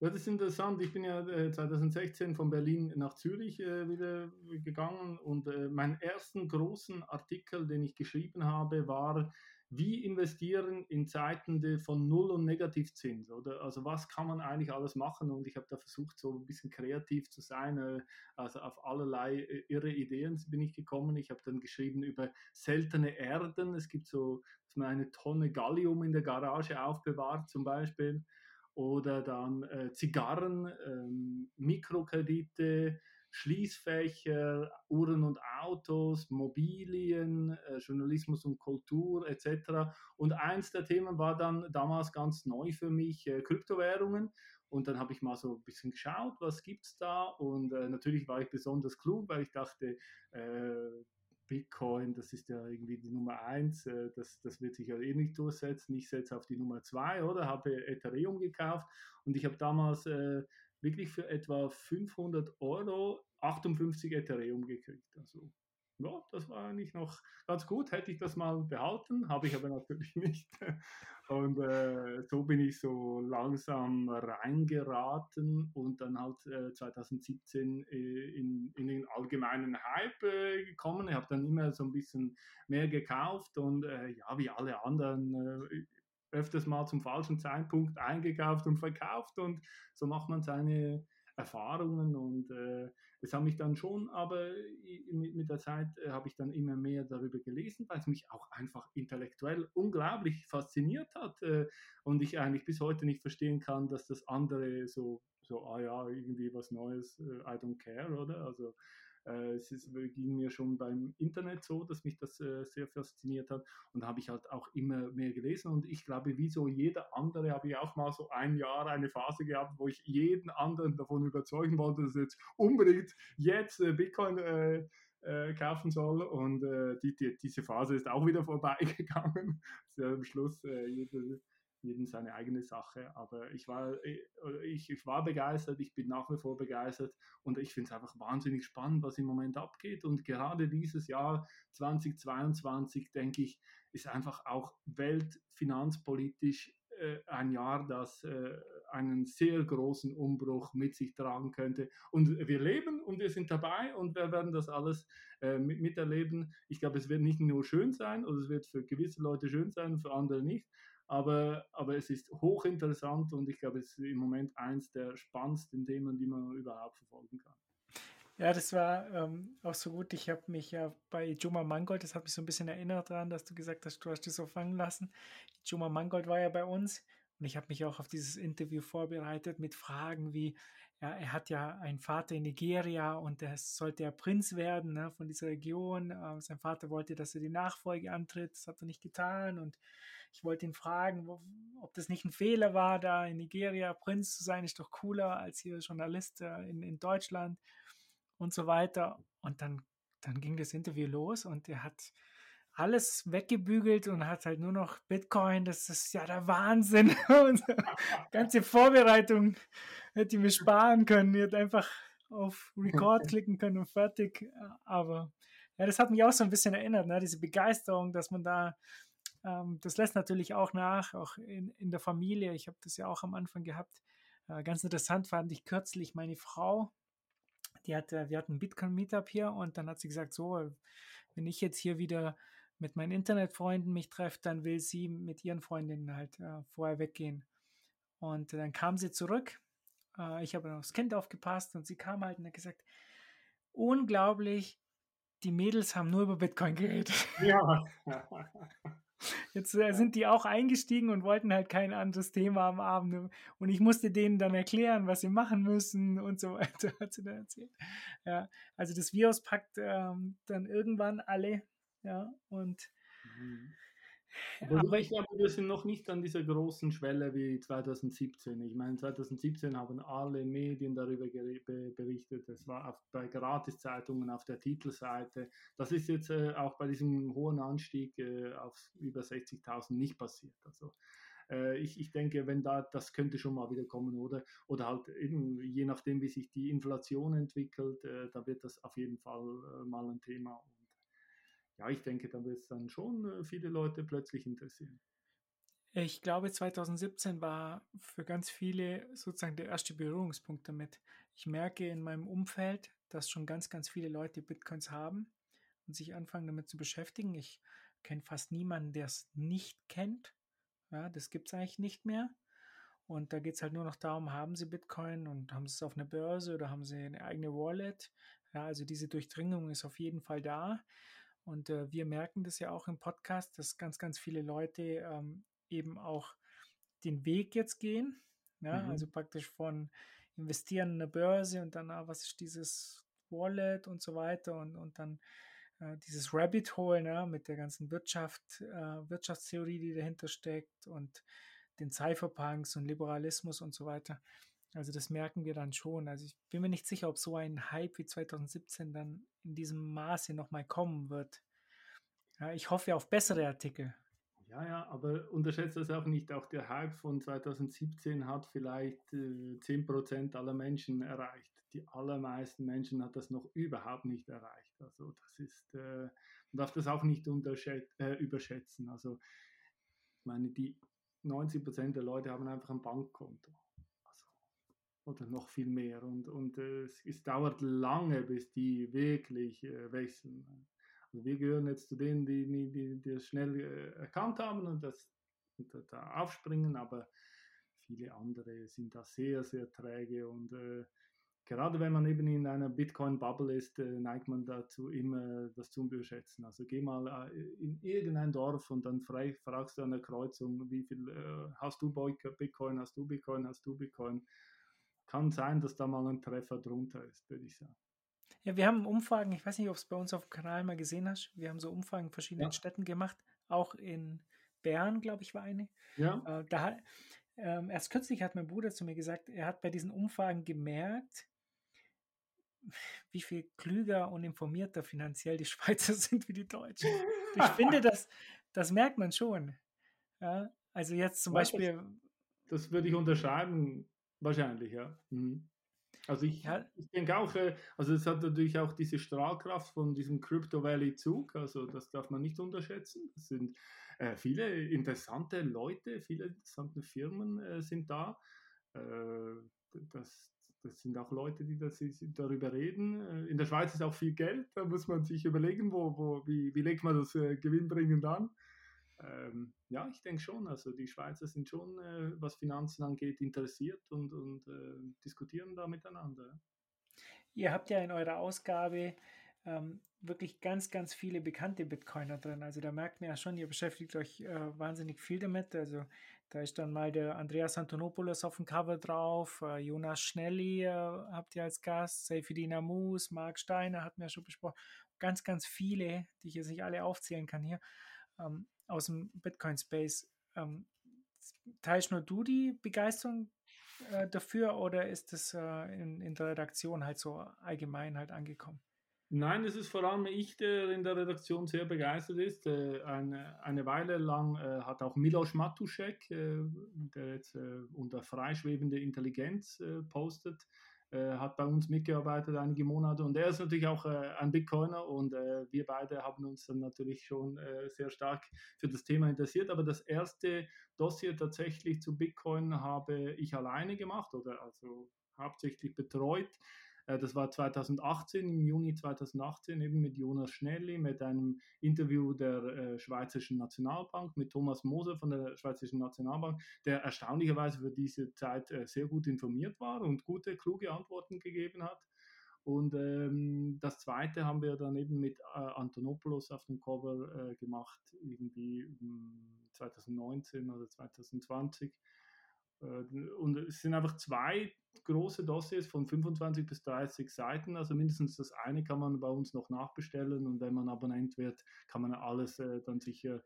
Ja, das ist interessant. Ich bin ja äh, 2016 von Berlin nach Zürich äh, wieder gegangen und äh, meinen ersten großen Artikel, den ich geschrieben habe, war, wie investieren in Zeiten von Null- und Negativzins? Oder? Also was kann man eigentlich alles machen? Und ich habe da versucht, so ein bisschen kreativ zu sein. Äh, also auf allerlei äh, irre Ideen bin ich gekommen. Ich habe dann geschrieben über seltene Erden. Es gibt so, dass man eine Tonne Gallium in der Garage aufbewahrt zum Beispiel oder dann äh, Zigarren, ähm, Mikrokredite, Schließfächer, Uhren und Autos, Mobilien, äh, Journalismus und Kultur etc. Und eins der Themen war dann damals ganz neu für mich, äh, Kryptowährungen. Und dann habe ich mal so ein bisschen geschaut, was gibt es da. Und äh, natürlich war ich besonders klug, weil ich dachte, äh, Bitcoin, das ist ja irgendwie die Nummer eins, äh, das, das wird sich ja eh nicht durchsetzen. Ich setze auf die Nummer zwei, oder? Habe Ethereum gekauft und ich habe damals äh, wirklich für etwa 500 Euro 58 Ethereum gekriegt. Also ja, das war eigentlich noch ganz gut. Hätte ich das mal behalten, habe ich aber natürlich nicht. Und äh, so bin ich so langsam reingeraten und dann halt äh, 2017 äh, in, in, den allgemeinen Hype äh, gekommen. Ich habe dann immer so ein bisschen mehr gekauft und äh, ja, wie alle anderen äh, öfters mal zum falschen Zeitpunkt eingekauft und verkauft und so macht man seine Erfahrungen und äh, das habe mich dann schon, aber mit, mit der Zeit äh, habe ich dann immer mehr darüber gelesen, weil es mich auch einfach intellektuell unglaublich fasziniert hat äh, und ich eigentlich bis heute nicht verstehen kann, dass das andere so, so ah ja, irgendwie was Neues, äh, I don't care, oder? Also es ist, ging mir schon beim Internet so, dass mich das äh, sehr fasziniert hat und habe ich halt auch immer mehr gelesen und ich glaube, wie so jeder andere habe ich auch mal so ein Jahr eine Phase gehabt, wo ich jeden anderen davon überzeugen wollte, dass jetzt unbedingt jetzt äh, Bitcoin äh, äh, kaufen soll. Und äh, die, die, diese Phase ist auch wieder vorbeigegangen. am Schluss äh, jeder jedem seine eigene Sache. Aber ich war, äh, ich, ich war begeistert, ich bin nach wie vor begeistert und ich finde es einfach wahnsinnig spannend, was im Moment abgeht. Und gerade dieses Jahr 2022, denke ich, ist einfach auch weltfinanzpolitisch äh, ein Jahr, das äh, einen sehr großen Umbruch mit sich tragen könnte. Und wir leben und wir sind dabei und wir werden das alles mit, miterleben. Ich glaube, es wird nicht nur schön sein oder es wird für gewisse Leute schön sein, für andere nicht. Aber, aber es ist hochinteressant und ich glaube, es ist im Moment eins der spannendsten Themen, die man überhaupt verfolgen kann.
Ja, das war ähm, auch so gut. Ich habe mich ja bei Juma Mangold, das hat mich so ein bisschen erinnert daran, dass du gesagt hast, du hast dich so fangen lassen. Juma Mangold war ja bei uns und ich habe mich auch auf dieses Interview vorbereitet mit Fragen wie, ja, er hat ja einen Vater in Nigeria und er sollte ja Prinz werden ne, von dieser Region. Äh, sein Vater wollte, dass er die Nachfolge antritt, das hat er nicht getan und ich wollte ihn fragen, wo, ob das nicht ein Fehler war, da in Nigeria Prinz zu sein, ist doch cooler als hier Journalist äh, in, in Deutschland und so weiter. Und dann, dann ging das Interview los und er hat alles weggebügelt und hat halt nur noch Bitcoin, das ist ja der Wahnsinn. Und ganze Vorbereitung hätte ich mir sparen können. Ich hätte einfach auf Record klicken können und fertig. Aber ja, das hat mich auch so ein bisschen erinnert, ne? diese Begeisterung, dass man da, ähm, das lässt natürlich auch nach, auch in, in der Familie. Ich habe das ja auch am Anfang gehabt. Äh, ganz interessant fand ich kürzlich meine Frau, die hat, wir hatten ein Bitcoin-Meetup hier und dann hat sie gesagt, so, wenn ich jetzt hier wieder mit meinen Internetfreunden mich treffe, dann will sie mit ihren Freundinnen halt äh, vorher weggehen. Und dann kam sie zurück. Äh, ich habe aufs Kind aufgepasst und sie kam halt und hat gesagt, unglaublich, die Mädels haben nur über Bitcoin geredet. Ja. Jetzt äh, sind die auch eingestiegen und wollten halt kein anderes Thema am Abend. Und ich musste denen dann erklären, was sie machen müssen und so weiter, hat sie dann erzählt. Ja, also das Virus packt ähm, dann irgendwann alle. Ja, und.
Mhm. Aber, aber ich glaube, wir sind noch nicht an dieser großen Schwelle wie 2017. Ich meine, 2017 haben alle Medien darüber berichtet. Es war auf, bei Gratiszeitungen auf der Titelseite. Das ist jetzt äh, auch bei diesem hohen Anstieg äh, auf über 60.000 nicht passiert. Also äh, ich, ich denke, wenn da, das könnte schon mal wieder kommen, oder? Oder halt eben, je nachdem, wie sich die Inflation entwickelt, äh, da wird das auf jeden Fall äh, mal ein Thema ja, ich denke, da wird es dann schon äh, viele Leute plötzlich interessieren.
Ich glaube, 2017 war für ganz viele sozusagen der erste Berührungspunkt damit. Ich merke in meinem Umfeld, dass schon ganz, ganz viele Leute Bitcoins haben und sich anfangen damit zu beschäftigen. Ich kenne fast niemanden, der es nicht kennt. Ja, das gibt es eigentlich nicht mehr. Und da geht es halt nur noch darum, haben sie Bitcoin und haben sie es auf einer Börse oder haben sie eine eigene Wallet. Ja, also diese Durchdringung ist auf jeden Fall da. Und äh, wir merken das ja auch im Podcast, dass ganz, ganz viele Leute ähm, eben auch den Weg jetzt gehen. Ja? Mhm. Also praktisch von investieren in der Börse und dann, ah, was ist dieses Wallet und so weiter und, und dann äh, dieses Rabbit Hole ne? mit der ganzen Wirtschaft, äh, Wirtschaftstheorie, die dahinter steckt und den Cypherpunks und Liberalismus und so weiter. Also das merken wir dann schon. Also ich bin mir nicht sicher, ob so ein Hype wie 2017 dann in diesem Maße nochmal kommen wird. Ja, ich hoffe auf bessere Artikel.
Ja, ja, aber unterschätzt das auch nicht. Auch der Hype von 2017 hat vielleicht äh, 10% aller Menschen erreicht. Die allermeisten Menschen hat das noch überhaupt nicht erreicht. Also das ist, äh, man darf das auch nicht äh, überschätzen. Also ich meine, die 90% der Leute haben einfach ein Bankkonto oder noch viel mehr. Und, und äh, es, es, dauert lange, bis die wirklich äh, wechseln. Also wir gehören jetzt zu denen, die, die, die, die das schnell äh, erkannt haben und das und da aufspringen, aber viele andere sind da sehr, sehr träge und äh, gerade wenn man eben in einer Bitcoin-Bubble ist, äh, neigt man dazu immer das zu überschätzen. Also geh mal äh, in irgendein Dorf und dann fragst du an der Kreuzung, wie viel hast du Bitcoin, hast du Bitcoin, hast du Bitcoin kann sein, dass da mal ein Treffer drunter ist, würde ich sagen.
Ja, wir haben Umfragen, ich weiß nicht, ob es bei uns auf dem Kanal mal gesehen hast, wir haben so Umfragen in verschiedenen ja. Städten gemacht, auch in Bern, glaube ich, war eine. Ja. Äh, da, ähm, erst kürzlich hat mein Bruder zu mir gesagt, er hat bei diesen Umfragen gemerkt, wie viel klüger und informierter finanziell die Schweizer sind wie die Deutschen. Ich finde, das, das merkt man schon. Ja, Also jetzt zum ja, Beispiel.
Das, das, würde ich unterschreiben, wahrscheinlich, ja. Mhm. Also ich, ja. ich denke auch, äh, also es hat natürlich auch diese Strahlkraft von diesem Crypto Valley Zug, also das darf man nicht unterschätzen. Es sind äh, viele interessante Leute, viele interessante Firmen äh, sind da. Äh, das, das sind auch Leute, die das, darüber reden. Äh, in der Schweiz ist auch viel Geld, da muss man sich überlegen, wo, wo, wie, wie legt man das äh, gewinnbringend an. Ähm, ja, ich denke schon. Also die Schweizer sind schon, äh, was Finanzen angeht, interessiert und, und äh, diskutieren da miteinander.
Ihr habt ja in eurer Ausgabe ähm, wirklich ganz, ganz viele bekannte Bitcoiner drin. Also da merkt man ja schon, ihr beschäftigt euch äh, wahnsinnig viel damit. Also da ist dann mal der Andreas Antonopoulos auf dem Cover drauf, äh, Jonas Schnelli äh, habt ihr als Gast, Seyfedin Amus, Marc Steiner hatten wir schon besprochen. Ganz, ganz viele, die ich jetzt nicht alle aufzählen kann hier. Ähm, aus dem Bitcoin-Space. Ähm, teilst nur du die Begeisterung äh, dafür oder ist das äh, in, in der Redaktion halt so allgemein halt angekommen?
Nein, es ist vor allem ich, der in der Redaktion sehr begeistert ist. Äh, eine, eine Weile lang äh, hat auch Milos Matuszek, äh, der jetzt unter freischwebende Intelligenz postet, äh, hat bei uns mitgearbeitet einige Monate und er ist natürlich auch äh, ein Bitcoiner und äh, wir beide haben uns dann natürlich schon äh, sehr stark für das Thema interessiert. Aber das erste Dossier tatsächlich zu Bitcoin habe ich alleine gemacht oder also hauptsächlich betreut. Äh, das war 2018, im Juni 2018 eben mit Jonas Schnelli, mit einem Interview der äh, Schweizerischen Nationalbank, mit Thomas Moser von der Schweizerischen Nationalbank, der erstaunlicherweise für diese Zeit äh, sehr gut informiert war und gute, kluge Antworten gegeben hat. Und ähm, das zweite haben wir dann eben mit äh, Antonopoulos auf dem Cover äh, gemacht, irgendwie 2019 hm, oder 2020. Äh, und es sind einfach zwei große Dossiers von 25 bis 30 Seiten. Also mindestens das eine kann man bei uns noch nachbestellen und wenn man Abonnent wird, kann man alles äh, dann sicher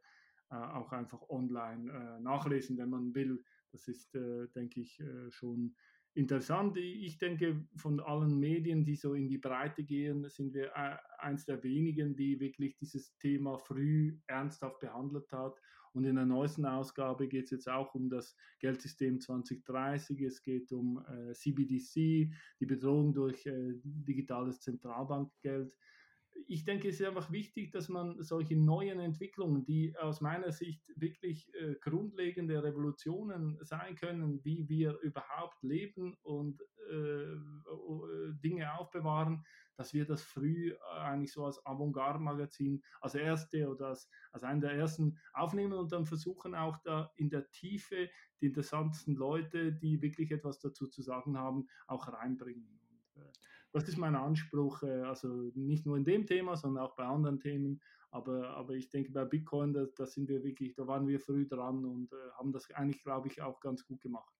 äh, auch einfach online nachlesen, wenn man will. Das ist, denke ich, schon interessant. Ich denke, von allen Medien, die so in die Breite gehen, sind wir eins der wenigen, die wirklich dieses Thema früh ernsthaft behandelt hat und in der neuesten Ausgabe geht es jetzt auch um das Geldsystem 2030. Es geht um äh, CBDC, die Bedrohung durch äh, digitales Zentralbankgeld ich denke, es ist einfach wichtig, dass man solche neuen Entwicklungen, die aus meiner Sicht wirklich äh, grundlegende Revolutionen sein können, wie wir überhaupt leben und äh, äh Dinge aufbewahren, dass wir das früh äh, eigentlich so als Avantgarde-Magazin als erste oder als, als einen der ersten aufnehmen und dann versuchen auch da in der Tiefe die interessantesten Leute, die wirklich etwas dazu zu sagen haben, auch reinbringen. Und, äh, das ist mein Anspruch, äh, also nicht nur in dem Thema, sondern auch bei anderen Themen. Aber, aber ich denke, bei Bitcoin, da, da sind wir wirklich, da waren wir früh dran und äh, haben das eigentlich, glaube ich, auch ganz gut gemacht.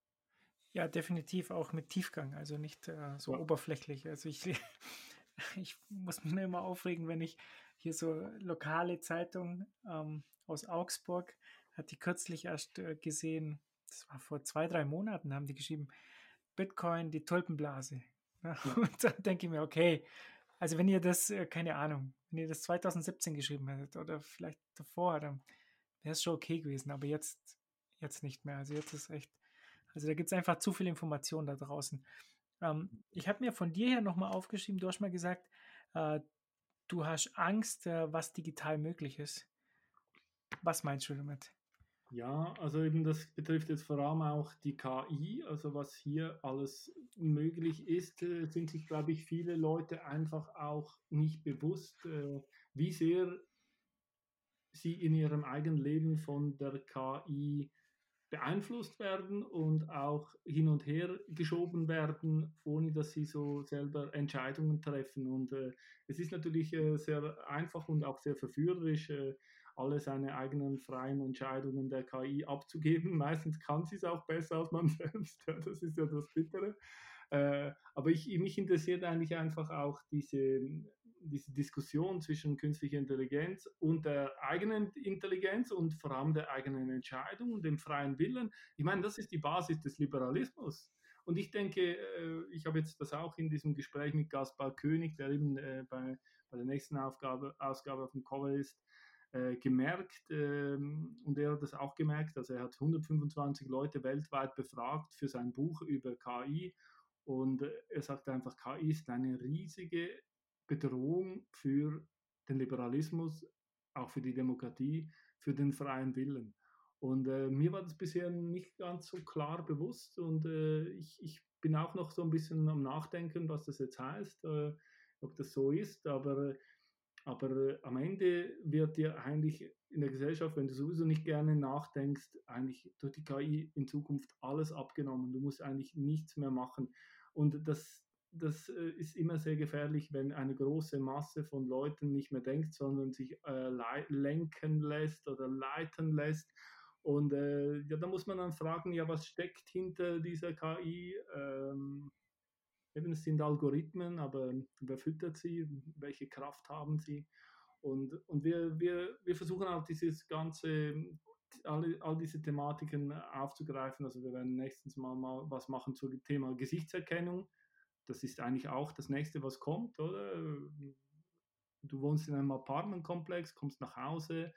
Ja, definitiv auch mit Tiefgang, also nicht äh, so ja. oberflächlich. Also ich, ich muss mich nur immer aufregen, wenn ich hier so lokale Zeitung ähm, aus Augsburg, hat die kürzlich erst äh, gesehen, das war vor zwei, drei Monaten, haben die geschrieben, Bitcoin, die Tulpenblase. Ja, und dann denke ich mir, okay, also wenn ihr das, äh, keine Ahnung, wenn ihr das 2017 geschrieben hättet oder vielleicht davor, dann wäre es schon okay gewesen, aber jetzt, jetzt nicht mehr. Also jetzt ist echt, also da gibt es einfach zu viel Information da draußen. Ähm, ich habe mir von dir her nochmal aufgeschrieben, du hast mal gesagt, äh, du hast Angst, äh, was digital möglich ist. Was meinst du damit?
Ja, also eben das betrifft jetzt vor allem auch die KI, also was hier alles möglich ist, äh, sind sich, glaube ich, viele Leute einfach auch nicht bewusst, äh, wie sehr sie in ihrem eigenen Leben von der KI beeinflusst werden und auch hin und her geschoben werden, ohne dass sie so selber Entscheidungen treffen. Und äh, es ist natürlich äh, sehr einfach und auch sehr verführerisch, äh, alle seine eigenen freien Entscheidungen der KI abzugeben. Meistens kann sie es auch besser als man selbst. Das ist ja das Bittere. Äh, aber ich, mich interessiert eigentlich einfach auch diese, diese Diskussion zwischen künstlicher Intelligenz und der eigenen Intelligenz und vor allem der eigenen Entscheidung und dem freien Willen. Ich meine, das ist die Basis des Liberalismus. Und ich denke, äh, ich habe jetzt das auch in diesem Gespräch mit Gaspar König, der eben äh, bei, bei der nächsten Aufgabe, Ausgabe auf dem Cover ist, äh, gemerkt ähm, und er hat das auch gemerkt, also er hat 125 Leute weltweit befragt für sein Buch über KI und er sagt einfach, KI ist eine riesige Bedrohung für den Liberalismus, auch für die Demokratie, für den freien Willen. Und äh, mir war das bisher nicht ganz so klar bewusst und äh, ich, ich, bin auch noch so ein bisschen am Nachdenken, was das jetzt heißt, äh, ob das so ist, aber, aber am Ende wird dir eigentlich in der Gesellschaft, wenn du sowieso nicht gerne nachdenkst, eigentlich durch die KI in Zukunft alles abgenommen. Du musst eigentlich nichts mehr machen. Und das, das äh, ist immer sehr gefährlich, wenn eine große Masse von Leuten nicht mehr denkt, sondern sich äh, lenken lässt oder leiten lässt. Und äh, ja, da muss man dann fragen, ja, was steckt hinter dieser KI? Ähm, eben, es sind Algorithmen, aber wer füttert sie? Welche Kraft haben sie? Und, und wir, wir, wir versuchen auch dieses ganze, alle, all diese Thematiken aufzugreifen. Also wir werden nächstens mal, mal was machen zum Thema Gesichtserkennung das ist eigentlich auch das nächste, was kommt, oder? Du wohnst in einem Apartmentkomplex, kommst nach Hause,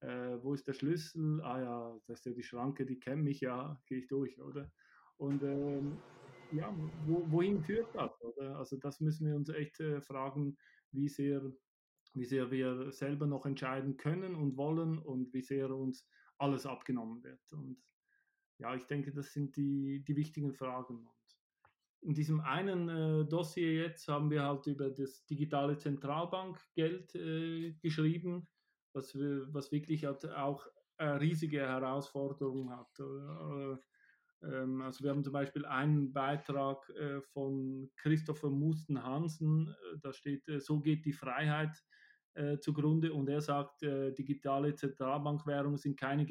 äh, wo ist der Schlüssel? Ah ja, das ist ja die Schranke, die kennt mich ja, gehe ich durch, oder? Und ähm, ja, wo, wohin führt das? Oder? Also das müssen wir uns echt äh, fragen, wie sehr, wie sehr wir selber noch entscheiden können und wollen und wie sehr uns alles abgenommen wird. Und ja, ich denke, das sind die, die wichtigen Fragen in diesem einen äh, Dossier jetzt haben wir halt über das digitale Zentralbankgeld äh, geschrieben, was, wir, was wirklich halt auch eine riesige Herausforderung hat. Äh, ähm, also wir haben zum Beispiel einen Beitrag äh, von Christopher Musten Hansen, äh, da steht, äh, so geht die Freiheit zugrunde und er sagt, digitale Zentralbankwährungen sind keine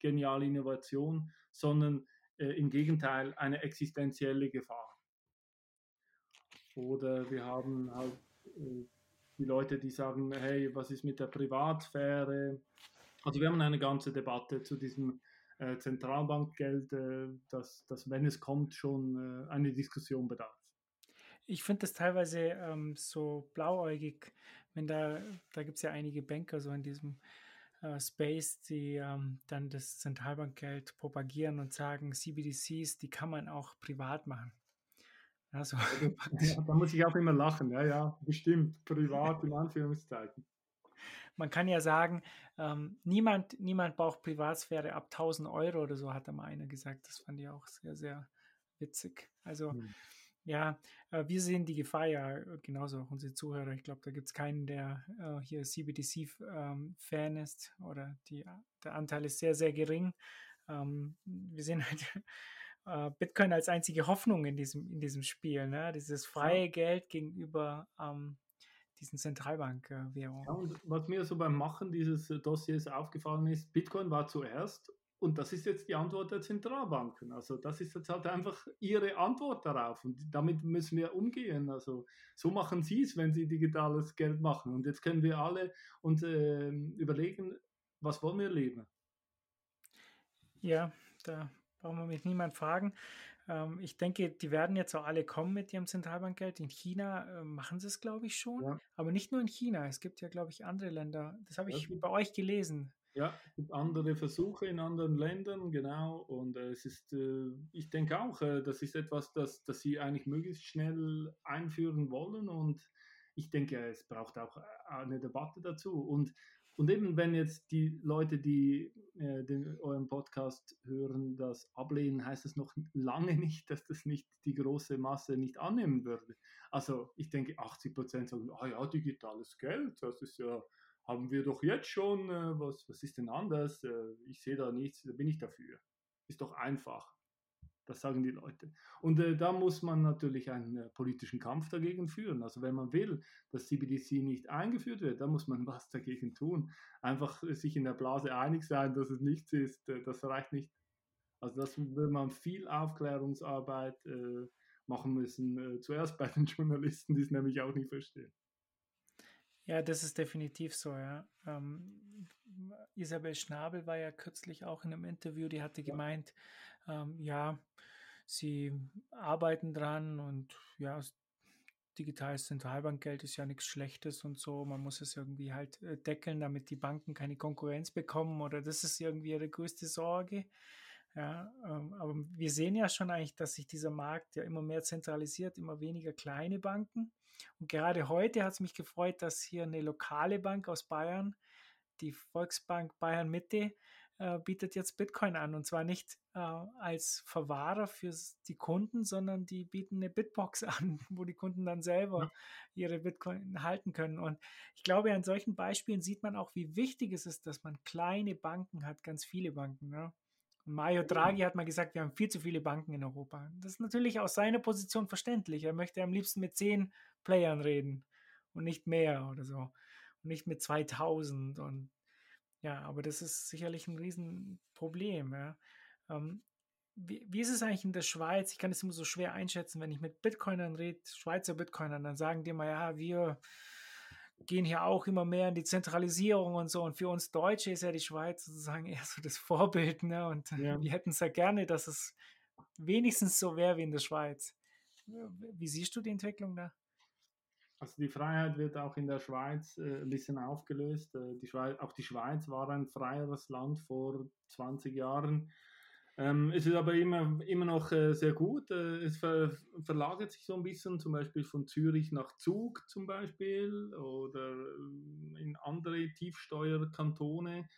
geniale Innovation, sondern im Gegenteil eine existenzielle Gefahr. Oder wir haben halt äh, die Leute, die sagen, hey, was ist mit der Privatsphäre? Also wir haben eine ganze Debatte zu diesem äh, Zentralbankgeld, äh, dass, dass, wenn es kommt, schon eine Diskussion bedarf.
Ich finde das teilweise ähm, so blauäugig, wenn da, da gibt es ja einige Banker so in diesem Space, die ähm, dann das Zentralbankgeld propagieren und sagen, CBDCs, die kann man auch privat machen.
Also, ja, da muss ich auch immer lachen, ja, ja, bestimmt, privat in Anführungszeichen.
Man kann ja sagen, ähm, niemand, niemand braucht Privatsphäre ab 1000 Euro oder so, hat einmal einer gesagt. Das fand ich auch sehr, sehr witzig. Also, hm. ja, äh, wir sehen die Gefahr ja genauso auch unsere Zuhörer. Ich glaube, da gibt es keinen, der äh, hier CBDC-Fan ähm, ist oder die, der Anteil ist sehr, sehr gering. Ähm, wir sehen halt äh, Bitcoin als einzige Hoffnung in diesem, in diesem Spiel, ne? dieses freie ja. Geld gegenüber ähm, diesen Zentralbankwährungen.
Ja, und was mir so beim Machen dieses Dossiers aufgefallen ist, Bitcoin war zuerst und das ist jetzt die Antwort der Zentralbanken. Also das ist jetzt halt einfach ihre Antwort darauf und damit müssen wir umgehen. Also so machen sie es, wenn sie digitales Geld machen. Und jetzt können wir alle uns äh, überlegen, was wollen wir leben?
Ja, da brauchen wir mich niemand fragen. Ähm, ich denke, die werden jetzt auch alle kommen mit ihrem Zentralbankgeld. In China äh, machen sie es, glaube ich, schon. Ja. Aber nicht nur in China. Es gibt ja, glaube ich, andere Länder. Das habe ich ja. bei euch gelesen.
Ja, es gibt andere Versuche in anderen Ländern, genau. Und äh, es ist, äh, ich denke auch, äh, das ist etwas, das, das sie eigentlich möglichst schnell einführen wollen. Und ich denke, es braucht auch äh, eine Debatte dazu. Und und eben, wenn jetzt die Leute, die äh, den, euren Podcast hören, das ablehnen, heißt das noch lange nicht, dass das nicht die große Masse nicht annehmen würde. Also ich denke, 80 Prozent sagen, ah ja, digitales Geld, das ist ja, haben wir doch jetzt schon, äh, was, was ist denn anders? Äh, ich sehe da nichts, da bin ich dafür. Ist doch einfach. Das sagen die Leute. Und äh, da muss man natürlich einen äh, politischen Kampf dagegen führen. Also wenn man will, dass CBDC nicht eingeführt wird, dann muss man was dagegen tun. Einfach äh, sich in der Blase einig sein, dass es nichts ist, äh, das reicht nicht. Also das will man viel Aufklärungsarbeit äh, machen müssen. Äh, zuerst bei den Journalisten, die es nämlich auch nicht verstehen.
Ja, das ist definitiv so, ja. Ähm, Isabel Schnabel war ja kürzlich auch in einem Interview, die hatte gemeint, ähm, ja, sie arbeiten dran und ja, digitales Zentralbankgeld ist ja nichts Schlechtes und so. Man muss es irgendwie halt äh, deckeln, damit die Banken keine Konkurrenz bekommen oder das ist irgendwie ihre größte Sorge. Ja, ähm, aber wir sehen ja schon eigentlich, dass sich dieser Markt ja immer mehr zentralisiert, immer weniger kleine Banken. Und gerade heute hat es mich gefreut, dass hier eine lokale Bank aus Bayern, die Volksbank Bayern Mitte, äh, bietet jetzt Bitcoin an. Und zwar nicht äh, als Verwahrer für die Kunden, sondern die bieten eine Bitbox an, wo die Kunden dann selber ihre Bitcoin halten können. Und ich glaube, an solchen Beispielen sieht man auch, wie wichtig es ist, dass man kleine Banken hat, ganz viele Banken. Ne? Mario Draghi hat mal gesagt, wir haben viel zu viele Banken in Europa. Das ist natürlich aus seiner Position verständlich. Er möchte am liebsten mit zehn Playern reden und nicht mehr oder so. Und nicht mit 2000 und ja, aber das ist sicherlich ein Riesenproblem. Ja. Ähm, wie, wie, ist es eigentlich in der Schweiz? Ich kann es immer so schwer einschätzen, wenn ich mit Bitcoinern rede, Schweizer Bitcoinern, dann sagen die mal, ja, wir gehen hier auch immer mehr in die Zentralisierung und so. Und für uns Deutsche ist ja die Schweiz sozusagen eher so das Vorbild. Ne? Und ja. wir hätten es ja gerne, dass es wenigstens so wäre wie in der Schweiz. Wie siehst du die Entwicklung da?
Also die Freiheit wird auch in der Schweiz äh, ein bisschen aufgelöst. Äh, die Schweiz, auch die Schweiz war ein freieres Land vor 20 Jahren. Ähm, es ist aber immer, immer noch äh, sehr gut. Äh, es ver, verlagert sich so ein bisschen, zum Beispiel von Zürich nach Zug zum Beispiel oder äh, in andere Tiefsteuerkantone.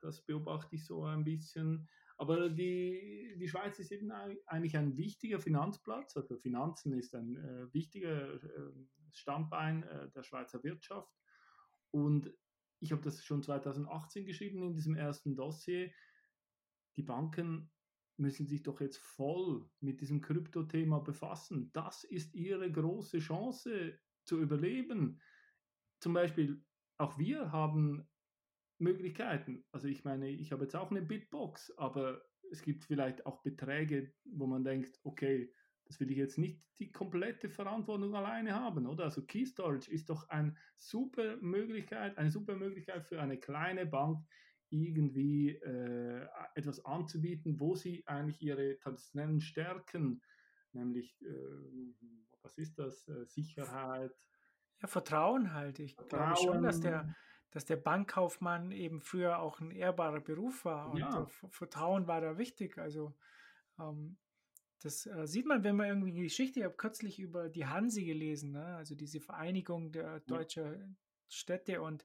Das beobachte ich so ein bisschen. Aber die, die Schweiz ist eben eigentlich ein wichtiger Finanzplatz. Also Finanzen ist ein äh, wichtiger äh, Standbein äh, der Schweizer Wirtschaft. Und ich habe das schon 2018 geschrieben in diesem ersten Dossier. Die Banken müssen sich doch jetzt voll mit diesem Krypto-Thema befassen. Das ist ihre große Chance zu überleben. Zum Beispiel, auch wir haben Möglichkeiten. Also ich meine, ich habe jetzt auch eine Bitbox, aber es gibt vielleicht auch Beträge, wo man denkt, okay, das will ich jetzt nicht die komplette Verantwortung alleine haben, oder? Also Key Storage ist doch eine super Möglichkeit, eine super Möglichkeit für eine kleine Bank, irgendwie äh, etwas anzubieten, wo sie eigentlich ihre traditionellen Stärken, nämlich, äh, was ist das, äh, Sicherheit.
Ja, Vertrauen halt. Ich Vertrauen, glaube schon, dass der, dass der Bankkaufmann eben früher auch ein ehrbarer Beruf war und ja. Vertrauen war da wichtig. Also ähm, das äh, sieht man, wenn man irgendwie die Geschichte, ich habe kürzlich über die Hansi gelesen, ne? also diese Vereinigung der deutschen Städte und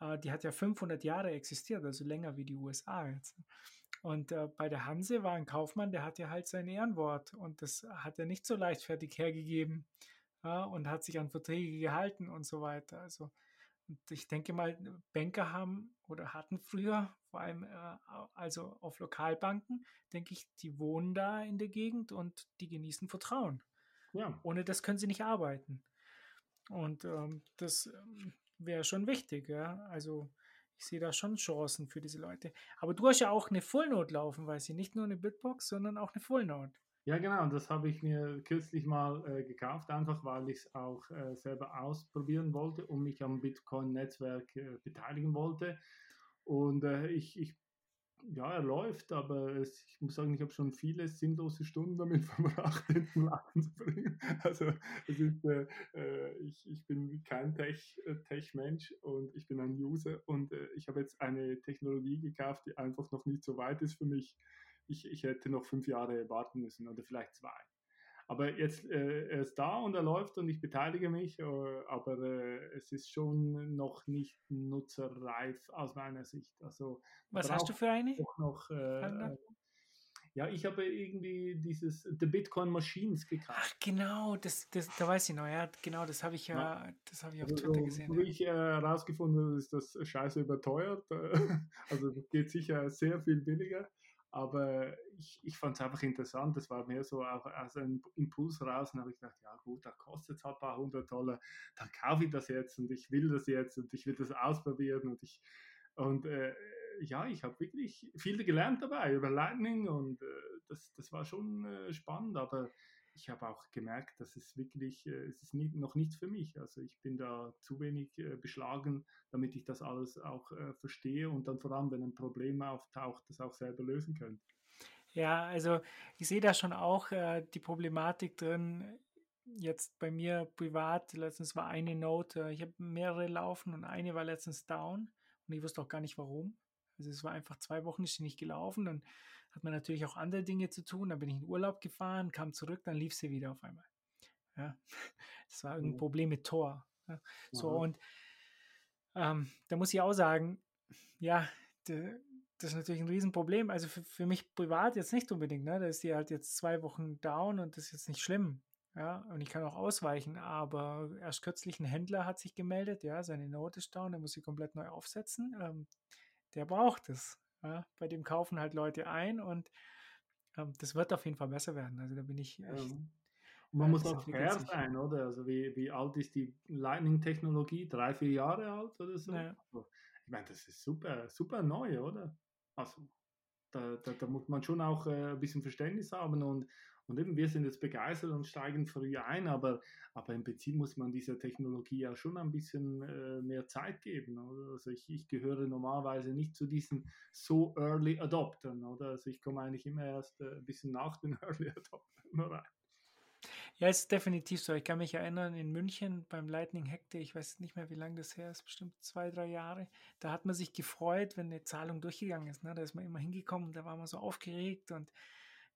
äh, die hat ja 500 Jahre existiert, also länger wie die USA jetzt. Und äh, bei der Hanse war ein Kaufmann, der hat ja halt sein Ehrenwort und das hat er nicht so leichtfertig hergegeben ja, und hat sich an Verträge gehalten und so weiter. Also und ich denke mal, Banker haben oder hatten früher, vor allem äh, also auf Lokalbanken, denke ich, die wohnen da in der Gegend und die genießen Vertrauen. Ja. Ohne das können sie nicht arbeiten. Und ähm, das ähm, wäre schon wichtig, ja. Also ich sehe da schon Chancen für diese Leute. Aber du hast ja auch eine Fullnote laufen, weiß ich, nicht nur eine Bitbox, sondern auch eine Fullnote.
Ja, genau, das habe ich mir kürzlich mal äh, gekauft, einfach weil ich es auch äh, selber ausprobieren wollte und mich am Bitcoin-Netzwerk äh, beteiligen wollte. Und äh, ich, ich, ja, er läuft, aber es, ich muss sagen, ich habe schon viele sinnlose Stunden damit verbracht, den Lachen zu bringen. Also ist, äh, äh, ich, ich bin kein Tech-Mensch Tech und ich bin ein User und ich habe jetzt eine Technologie gekauft, die einfach noch nicht so weit ist für mich ich, ich hätte noch fünf Jahre warten müssen oder vielleicht zwei. Aber jetzt, äh, er ist da und er läuft und ich beteilige mich, äh, aber äh, es ist schon noch nicht nutzerreif aus meiner Sicht. Also,
Was hast du für eine?
Noch, äh, ja, ich habe irgendwie dieses The Bitcoin Machines gekauft. Ach
genau, das, das, da weiß ich noch, ja, genau, das habe ich ja, ja. das habe ich auf also, Twitter gesehen.
Wo ja. ich herausgefunden äh, habe, ist das scheiße überteuert. also das geht sicher sehr viel billiger. Aber ich, ich fand es einfach interessant. Das war mehr so auch aus einem Impuls raus. Und habe ich gedacht, ja gut, da kostet es halt ein paar hundert Dollar. Dann kaufe ich das jetzt und ich will das jetzt und ich will das ausprobieren. Und ich und äh, ja, ich habe wirklich viel gelernt dabei über Lightning und äh, das, das war schon äh, spannend. Aber ich habe auch gemerkt, dass es wirklich, äh, es ist nie, noch nichts für mich. Also ich bin da zu wenig äh, beschlagen, damit ich das alles auch äh, verstehe und dann vor allem, wenn ein Problem auftaucht, das auch selber lösen könnte.
Ja, also ich sehe da schon auch äh, die Problematik drin. jetzt bei mir privat, letztens war eine Note, ich habe mehrere laufen und eine war letztens down und ich wusste auch gar nicht warum. Also es war einfach zwei Wochen ist sie nicht gelaufen, dann hat man natürlich auch andere Dinge zu tun, dann bin ich in Urlaub gefahren, kam zurück, dann lief sie wieder auf einmal. Ja, es war irgendein Problem mit Tor. Ja. So und ähm, da muss ich auch sagen, ja, de, das ist natürlich ein Riesenproblem. Also für, für mich privat jetzt nicht unbedingt, ne? Da ist die halt jetzt zwei Wochen down und das ist jetzt nicht schlimm. Ja, und ich kann auch ausweichen, aber erst kürzlich ein Händler hat sich gemeldet, ja, seine Note ist down, der muss sie komplett neu aufsetzen. Ähm, der braucht es. Ja? Bei dem kaufen halt Leute ein und ähm, das wird auf jeden Fall besser werden. Also da bin ich echt,
ja. man muss auch fair sein, oder? Also wie, wie alt ist die Lightning-Technologie? Drei, vier Jahre alt oder so? Ja. Also, ich meine, das ist super, super neu, oder? Also da, da, da muss man schon auch äh, ein bisschen Verständnis haben und, und eben, wir sind jetzt begeistert und steigen früh ein, aber, aber im Prinzip muss man dieser Technologie ja schon ein bisschen äh, mehr Zeit geben. Oder? Also ich, ich gehöre normalerweise nicht zu diesen so Early Adoptern, oder? Also ich komme eigentlich immer erst äh, ein bisschen nach den Early Adoptern rein.
Ja, ist definitiv so. Ich kann mich erinnern, in München beim Lightning Hack Day, ich weiß nicht mehr, wie lange das her ist, bestimmt zwei, drei Jahre, da hat man sich gefreut, wenn eine Zahlung durchgegangen ist. Ne? Da ist man immer hingekommen, da war man so aufgeregt und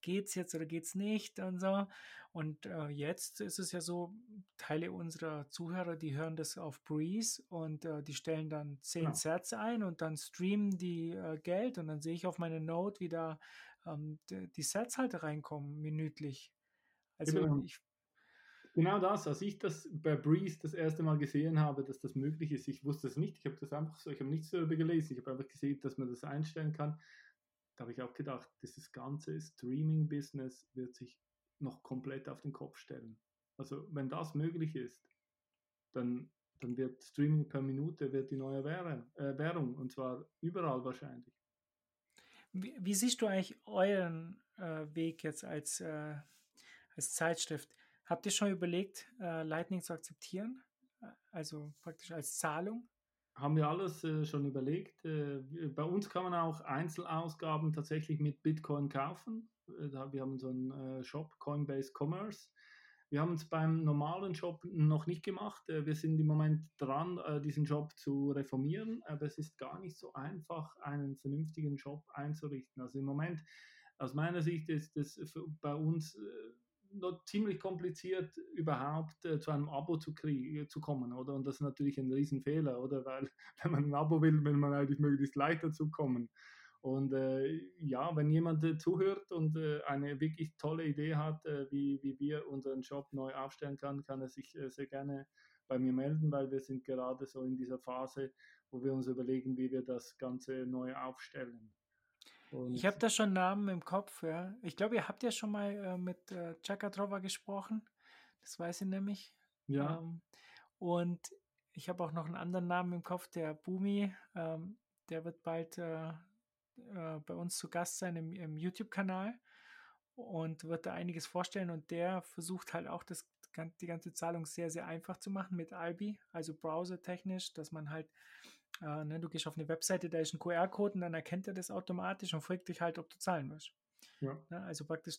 geht's jetzt oder geht's nicht und so. Und äh, jetzt ist es ja so, Teile unserer Zuhörer, die hören das auf Breeze und äh, die stellen dann 10 ja. Sets ein und dann streamen die äh, Geld und dann sehe ich auf meine Note, wie da ähm, die Sets halt reinkommen, minütlich.
Also genau. ich Genau das, als ich das bei Breeze das erste Mal gesehen habe, dass das möglich ist, ich wusste es nicht, ich habe das einfach so, ich habe nichts darüber gelesen, ich habe einfach gesehen, dass man das einstellen kann da habe ich auch gedacht, dieses ganze Streaming-Business wird sich noch komplett auf den Kopf stellen. Also wenn das möglich ist, dann, dann wird Streaming per Minute wird die neue Währung, äh, Währung und zwar überall wahrscheinlich.
Wie, wie siehst du eigentlich euren äh, Weg jetzt als, äh, als Zeitschrift? Habt ihr schon überlegt, äh, Lightning zu akzeptieren? Also praktisch als Zahlung?
Haben wir alles äh, schon überlegt. Äh, bei uns kann man auch Einzelausgaben tatsächlich mit Bitcoin kaufen. Äh, wir haben so einen äh, Shop, Coinbase Commerce. Wir haben es beim normalen Shop noch nicht gemacht. Äh, wir sind im Moment dran, diesen Shop zu reformieren, aber es ist gar nicht so einfach, einen vernünftigen Shop einzurichten. Also im Moment, aus meiner Sicht, ist es bei uns noch ziemlich kompliziert, überhaupt äh, zu einem Abo zu, kriegen, zu kommen, oder? Und das ist natürlich ein Riesenfehler, oder? Weil, wenn man ein Abo will, will man eigentlich möglichst leicht dazu kommen. Und äh, ja, wenn jemand äh, zuhört und äh, eine wirklich tolle Idee hat, äh, wie, wie wir unseren Job neu aufstellen können, kann er sich äh, sehr gerne bei mir melden, weil wir sind gerade so in dieser Phase, wo wir uns überlegen, wie wir das Ganze neu aufstellen.
Und ich habe da schon Namen im Kopf, ja. Ich glaube, ihr habt ja schon mal äh, mit äh, Chakatrova gesprochen. Das weiß ich nämlich. Ja. Ähm, und ich habe auch noch einen anderen Namen im Kopf, der Bumi. Ähm, der wird bald äh, äh, bei uns zu Gast sein im, im YouTube-Kanal und wird da einiges vorstellen. Und der versucht halt auch das, die ganze Zahlung sehr, sehr einfach zu machen mit Albi, also browsertechnisch, dass man halt äh, ne, du gehst auf eine Webseite, da ist ein QR-Code und dann erkennt er das automatisch und fragt dich halt, ob du zahlen willst. Ja. Ne, also praktisch,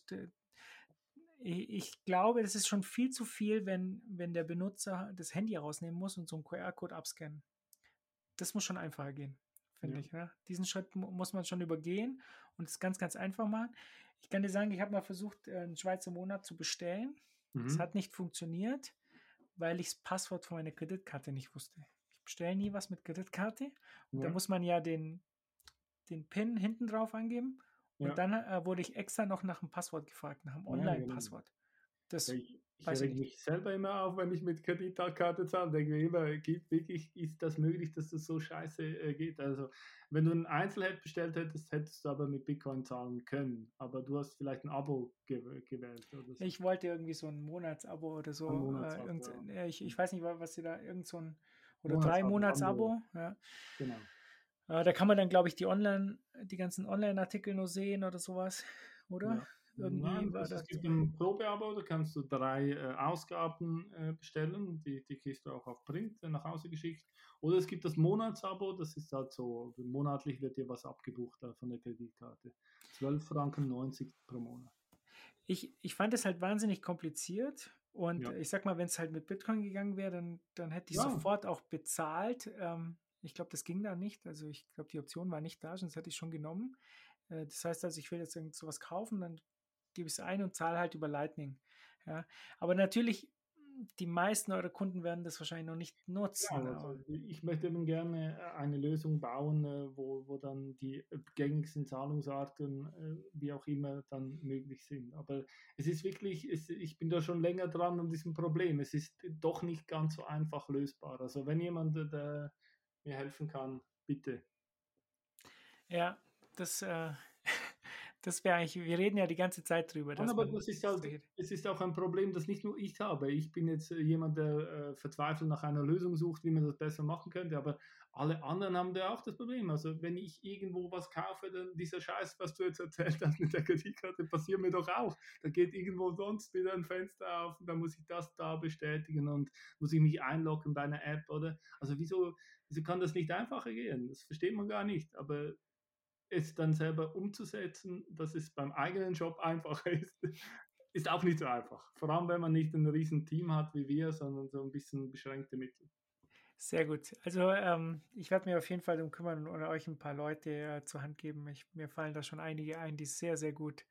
ich glaube, das ist schon viel zu viel, wenn, wenn der Benutzer das Handy rausnehmen muss und so einen QR-Code abscannen. Das muss schon einfacher gehen, finde ja. ich. Ne? Diesen Schritt muss man schon übergehen und es ganz, ganz einfach machen. Ich kann dir sagen, ich habe mal versucht, äh, einen Schweizer Monat zu bestellen. Es mhm. hat nicht funktioniert, weil ich das Passwort von meiner Kreditkarte nicht wusste bestelle nie was mit Kreditkarte. Und ja. da muss man ja den, den PIN hinten drauf angeben. Und ja. dann äh, wurde ich extra noch nach dem Passwort gefragt, nach dem genau. Online-Passwort.
Das ich, ich reg mich selber immer auf, wenn ich mit Kreditkarte zahle. Denke mir immer, geht wirklich, ist das möglich, dass das so scheiße äh, geht? Also, wenn du ein Einzelhead bestellt hättest, hättest du aber mit Bitcoin zahlen können. Aber du hast vielleicht ein Abo ge gewählt.
So. Ich wollte irgendwie so ein Monatsabo oder so. Monatsabo, äh, ja. ich, ich weiß nicht, was sie da, irgend so ein oder drei Monatsabo. Ja. Genau. Äh, da kann man dann, glaube ich, die Online, die ganzen Online-Artikel nur sehen oder sowas, oder? Ja.
Irgendwie Nein, also es gibt ein Probeabo, da kannst du drei äh, Ausgaben äh, bestellen, die, die kriegst du auch auf Print äh, nach Hause geschickt. Oder es gibt das Monatsabo, das ist halt so, monatlich wird dir was abgebucht äh, von der Kreditkarte. 12 Franken 90 pro Monat.
Ich, ich fand es halt wahnsinnig kompliziert, Und ja. ich sag mal, wenn es halt mit Bitcoin gegangen wäre, dann, dann hätte ich ja. sofort auch bezahlt. Ähm, ich glaube, das ging da nicht. Also ich glaube, die Option war nicht da, sonst hätte ich schon genommen. Äh, das heißt also, ich will jetzt irgend sowas kaufen, dann gebe ich es ein und zahle halt über Lightning. Ja. Aber natürlich die meisten eurer Kunden werden das wahrscheinlich noch nicht nutzen. Ja,
also ich möchte eben gerne äh, eine Lösung bauen, äh, wo, wo dann die äh, gängigsten Zahlungsarten, wie auch immer, dann möglich sind. Aber es ist wirklich, es, ich bin da schon länger dran an diesem Problem. Es ist doch nicht ganz so einfach lösbar. Also wenn jemand mir helfen kann, bitte.
Ja, das äh, das wäre eigentlich, wir reden ja die ganze Zeit drüber.
Ja, aber das ist halt, es ist auch ein Problem, das nicht nur ich habe. Ich bin jetzt äh, jemand, der äh, verzweifelt nach einer Lösung sucht, wie man das besser machen könnte, aber alle anderen haben da auch das Problem. Also wenn ich irgendwo was kaufe, dann dieser Scheiß, was du jetzt erzählt hast mit der Kreditkarte, passiert mir doch auch. Da geht irgendwo sonst wieder ein Fenster auf und dann muss ich das da bestätigen und muss ich mich einloggen bei einer App, oder? Also wieso, wieso kann das nicht einfacher gehen? Das versteht man gar nicht. Aber es dann selber umzusetzen, dass es beim eigenen Job einfacher ist, ist auch nicht so einfach. Vor allem, wenn man nicht ein riesen Team hat wie wir, sondern so ein bisschen beschränkte Mittel.
Sehr gut. Also ähm, ich werde mir auf jeden Fall darum kümmern und euch ein paar Leute äh, zur Hand geben. Ich, mir fallen da schon einige ein, die sehr, sehr gut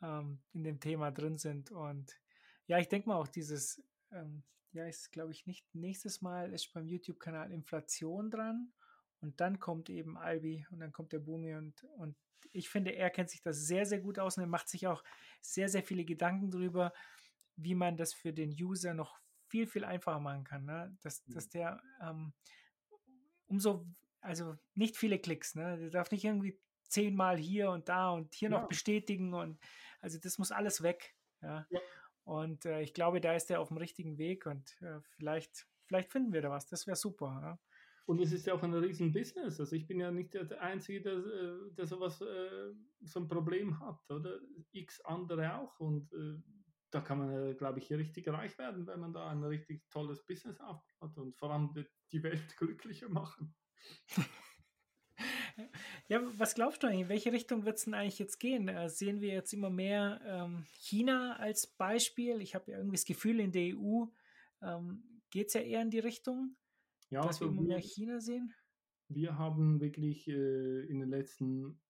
ähm, in dem Thema drin sind. Und ja, ich denke mal auch dieses, ähm, ja, ist glaube ich nicht nächstes Mal ist beim YouTube-Kanal Inflation dran. Und dann kommt eben Albi und dann kommt der Bumi und, und ich finde, er kennt sich das sehr, sehr gut aus und er macht sich auch sehr, sehr viele Gedanken darüber, wie man das für den User noch viel, viel einfacher machen kann. Ne? Dass, mhm. dass der ähm, umso, also nicht viele Klicks, ne? Der darf nicht irgendwie zehnmal hier und da und hier ja. noch bestätigen und also das muss alles weg. Ja. ja. Und äh, ich glaube, da ist er auf dem richtigen Weg und äh, vielleicht, vielleicht finden wir da was. Das wäre super. Ja?
Und es ist ja auch ein riesen Business. Also ich bin ja nicht der Einzige, der, äh, der sowas, äh, so ein Problem hat, oder? X andere auch. Und äh, da kann man, glaube ich, richtig reich werden, wenn man da ein richtig tolles Business aufbaut und vor allem die Welt glücklicher machen.
Ja, was glaubst du eigentlich? In welche Richtung wird es denn eigentlich jetzt gehen? Sehen wir jetzt immer mehr ähm, China als Beispiel? Ich habe ja irgendwie das Gefühl, in der EU ähm, geht es ja eher in die Richtung. Ja, dass also wir mehr China sehen?
Wir haben wirklich äh, in den letzten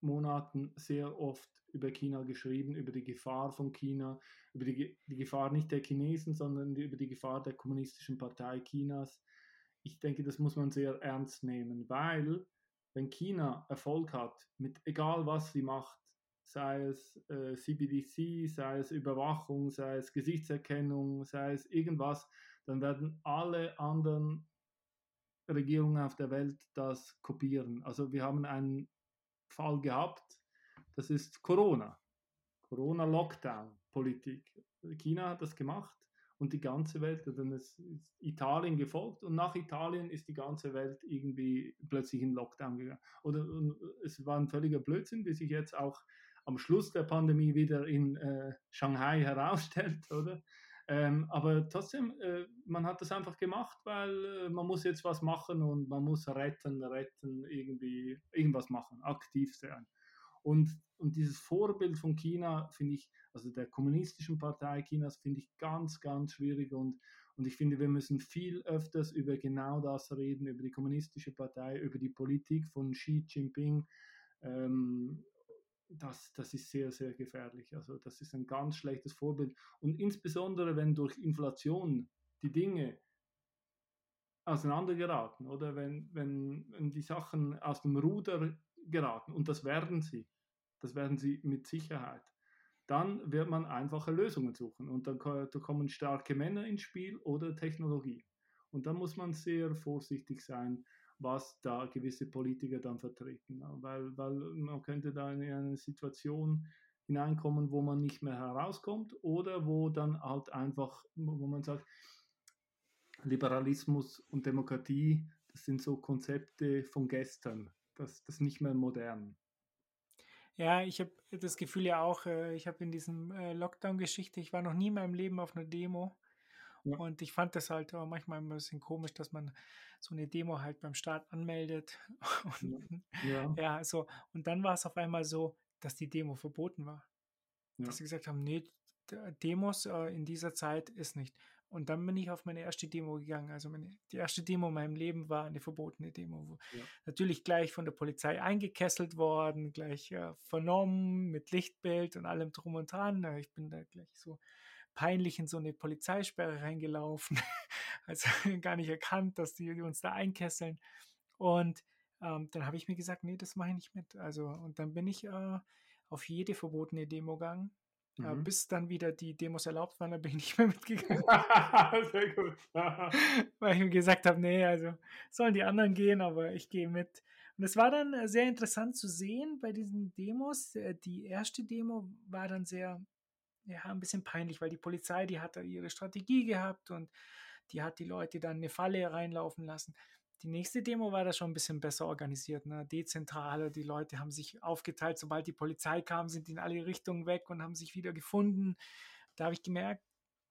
Monaten sehr oft über China geschrieben, über die Gefahr von China, über die, die Gefahr nicht der Chinesen, sondern die, über die Gefahr der kommunistischen Partei Chinas. Ich denke, das muss man sehr ernst nehmen, weil wenn China Erfolg hat, mit egal was sie macht, sei es äh, CBDC, sei es Überwachung, sei es Gesichtserkennung, sei es irgendwas, dann werden alle anderen Regierungen auf der Welt das kopieren. Also wir haben einen Fall gehabt, das ist Corona. Corona-Lockdown-Politik. China hat das gemacht und die ganze Welt, dann ist Italien gefolgt und nach Italien ist die ganze Welt irgendwie plötzlich in Lockdown gegangen. Oder es war ein völliger Blödsinn, wie sich jetzt auch am Schluss der Pandemie wieder in äh, Shanghai herausstellt, oder? Ähm, aber trotzdem, äh, man hat das einfach gemacht, weil äh, man muss jetzt was machen und man muss retten, retten, irgendwie irgendwas machen, aktiv sein. Und, und dieses Vorbild von China finde ich, also der kommunistischen Partei Chinas, finde ich ganz, ganz schwierig und, und ich finde, wir müssen viel öfters über genau das reden, über die kommunistische Partei, über die Politik von Xi Jinping. Ähm, das, das ist sehr, sehr gefährlich. Also das ist ein ganz schlechtes Vorbild. Und insbesondere, wenn durch Inflation die Dinge auseinandergeraten oder wenn, wenn, wenn die Sachen aus dem Ruder geraten, und das werden sie, das werden sie mit Sicherheit, dann wird man einfache Lösungen suchen. Und dann da kommen starke Männer ins Spiel oder Technologie. Und da muss man sehr vorsichtig sein, was da gewisse Politiker dann vertreten. Weil, weil man könnte da in eine Situation hineinkommen, wo man nicht mehr herauskommt oder wo dann halt einfach, wo man sagt, Liberalismus und Demokratie, das sind so Konzepte von gestern, das, das ist nicht mehr modern.
Ja, ich habe das Gefühl ja auch, äh, ich habe in diesem äh, Lockdown-Geschichte, ich war noch nie in meinem Leben auf einer Demo ja. Und ich fand das halt auch manchmal ein bisschen komisch, dass man so eine Demo halt beim Staat anmeldet. Und, ja. ja, so. Und dann war es auf einmal so, dass die Demo verboten war. Ja. Dass sie gesagt haben, nee, Demos äh, in dieser Zeit ist nicht. Und dann bin ich auf meine erste Demo gegangen. Also meine, die erste Demo in meinem Leben war eine verbotene Demo. Ja. Natürlich gleich von der Polizei eingekesselt worden, gleich äh, vernommen mit Lichtbild und allem drum und dran. Ich bin da gleich so peinlich in so eine Polizeisperre reingelaufen. also gar nicht erkannt, dass die, die uns da einkesseln. Und ähm, dann habe ich mir gesagt, nee, das mache ich nicht mit. Also, und dann bin ich äh, auf jede verbotene Demo gegangen. Äh, mhm. Bis dann wieder die Demos erlaubt waren, dann bin ich nicht mehr mitgegangen. Sehr gut. Weil ich mir gesagt habe, nee, also sollen die anderen gehen, aber ich gehe mit. Und es war dann äh, sehr interessant zu sehen bei diesen Demos. Äh, die erste Demo war dann sehr, ja, ein bisschen peinlich, weil die Polizei, die hat da ihre Strategie gehabt und die hat die Leute dann eine Falle reinlaufen lassen. Die nächste Demo war da schon ein bisschen besser organisiert, ne? dezentraler. Die Leute haben sich aufgeteilt. Sobald die Polizei kam, sind die in alle Richtungen weg und haben sich wieder gefunden. Da habe ich gemerkt,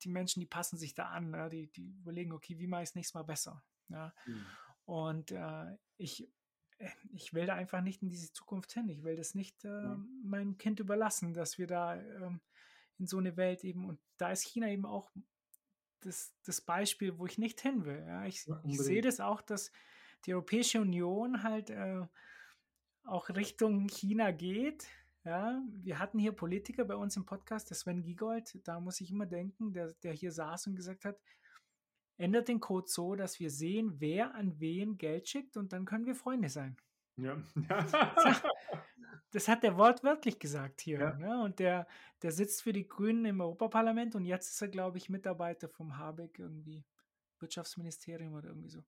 die Menschen, die passen sich da an. Ne? Die, die überlegen, okay, wie mache ich es nächstes Mal besser? Ja? Mhm. Und äh, ich, äh, ich will da einfach nicht in diese Zukunft hin. Ich will das nicht äh, mhm. meinem Kind überlassen, dass wir da äh, in so eine Welt eben, und da ist China eben auch das, das Beispiel, wo ich nicht hin will. Ja, ich, ja, ich sehe das auch, dass die Europäische Union halt äh, auch Richtung China geht. Ja, wir hatten hier Politiker bei uns im Podcast, der Sven Giegold, da muss ich immer denken, der, der hier saß und gesagt hat, ändert den Code so, dass wir sehen, wer an wen Geld schickt und dann können wir Freunde sein. Ja. das hat er wortwörtlich gesagt hier. Ja. Ne? Und der, der sitzt für die Grünen im Europaparlament und jetzt ist er, glaube ich, Mitarbeiter vom Habeck irgendwie, Wirtschaftsministerium oder irgendwie so.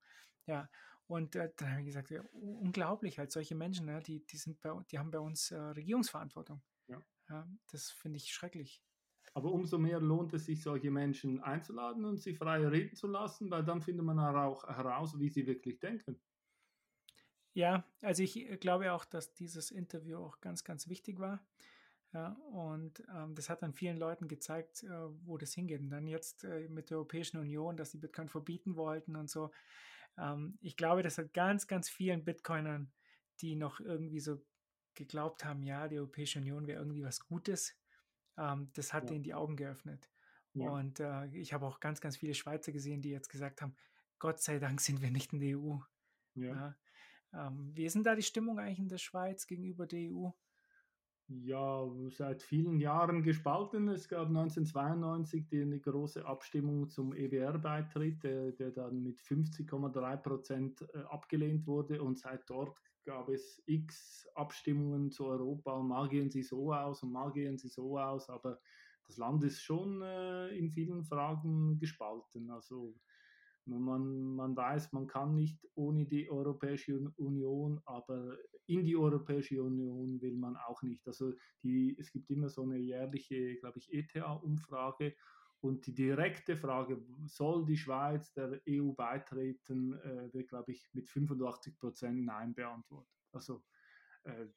Ja, und äh, dann habe ich gesagt, ja, unglaublich, halt solche Menschen, ne? die, die, sind bei, die haben bei uns äh, Regierungsverantwortung. Ja. ja das finde ich schrecklich.
Aber umso mehr lohnt es sich, solche Menschen einzuladen und sie frei reden zu lassen, weil dann findet man auch heraus, wie sie wirklich denken.
Ja, also ich äh, glaube auch, dass dieses Interview auch ganz, ganz wichtig war. Ja, und ähm, das hat dann vielen Leuten gezeigt, äh, wo das hingeht. Und dann jetzt äh, mit der Europäischen Union, dass die Bitcoin verbieten wollten und so. Ähm, ich glaube, das hat ganz, ganz vielen Bitcoinern, die noch irgendwie so geglaubt haben, ja, die Europäische Union wäre irgendwie was Gutes, ähm, das hat ja. denen die Augen geöffnet. Ja. Und äh, ich habe auch ganz, ganz viele Schweizer gesehen, die jetzt gesagt haben, Gott sei Dank sind wir nicht in der EU. Ja. Ähm, wie ist denn da die Stimmung eigentlich in der Schweiz gegenüber der EU?
Ja, seit vielen Jahren gespalten. Es gab 1992 die, eine große Abstimmung zum EWR-Beitritt, der, der, dann mit 50,3 Prozent äh, abgelehnt wurde. Und seit dort gab es x Abstimmungen zu Europa mal gehen sie so aus und mal gehen sie so aus. Aber das Land ist schon äh, in vielen Fragen gespalten. Also man, man weiß, man kann nicht ohne die Europäische Union, aber in die Europäische Union will man auch nicht. Also die, es gibt immer so eine jährliche, glaube ich, ETA-Umfrage und die direkte Frage, soll die Schweiz der EU beitreten, äh, wird, glaube ich, mit 85 Prozent Nein beantwortet. Also äh,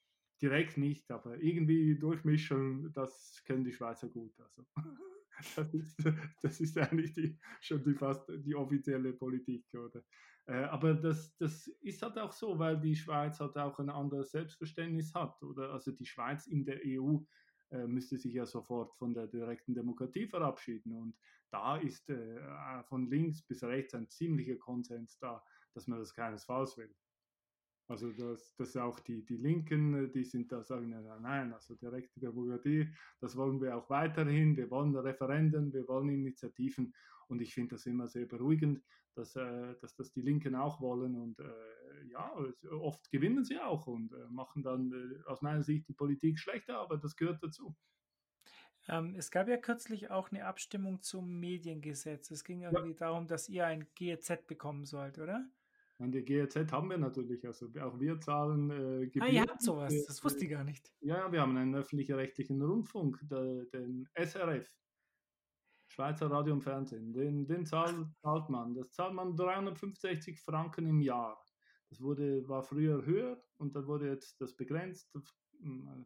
direkt nicht, aber irgendwie durchmischen, das können die Schweizer gut. Also. Das ist, das ist eigentlich die, schon die fast die offizielle Politik, oder? Äh, aber das, das ist halt auch so, weil die Schweiz halt auch ein anderes Selbstverständnis hat, oder? Also die Schweiz in der EU äh, müsste sich ja sofort von der direkten Demokratie verabschieden. Und da ist äh, von links bis rechts ein ziemlicher Konsens da, dass man das keinesfalls will. Also dass, dass auch die, die Linken, die sind da sagen, nein, also direkte Demokratie, das wollen wir auch weiterhin, wir wollen Referenden, wir wollen Initiativen und ich finde das immer sehr beruhigend, dass, äh, dass das die Linken auch wollen und äh, ja, oft gewinnen sie auch und äh, machen dann äh, aus meiner Sicht die Politik schlechter, aber das gehört dazu.
Ähm, es gab ja kürzlich auch eine Abstimmung zum Mediengesetz. Es ging irgendwie ja. darum, dass ihr ein GEZ bekommen sollt, oder?
An der GEZ haben wir natürlich, also auch wir zahlen
äh, Gebühren. Ah, ihr habt sowas, das wusste ich gar nicht.
Ja, wir haben einen öffentlich-rechtlichen Rundfunk, der, den SRF, Schweizer Radio und Fernsehen, den, den zahlt, zahlt man. Das zahlt man 365 Franken im Jahr. Das wurde, war früher höher und dann wurde jetzt das begrenzt auf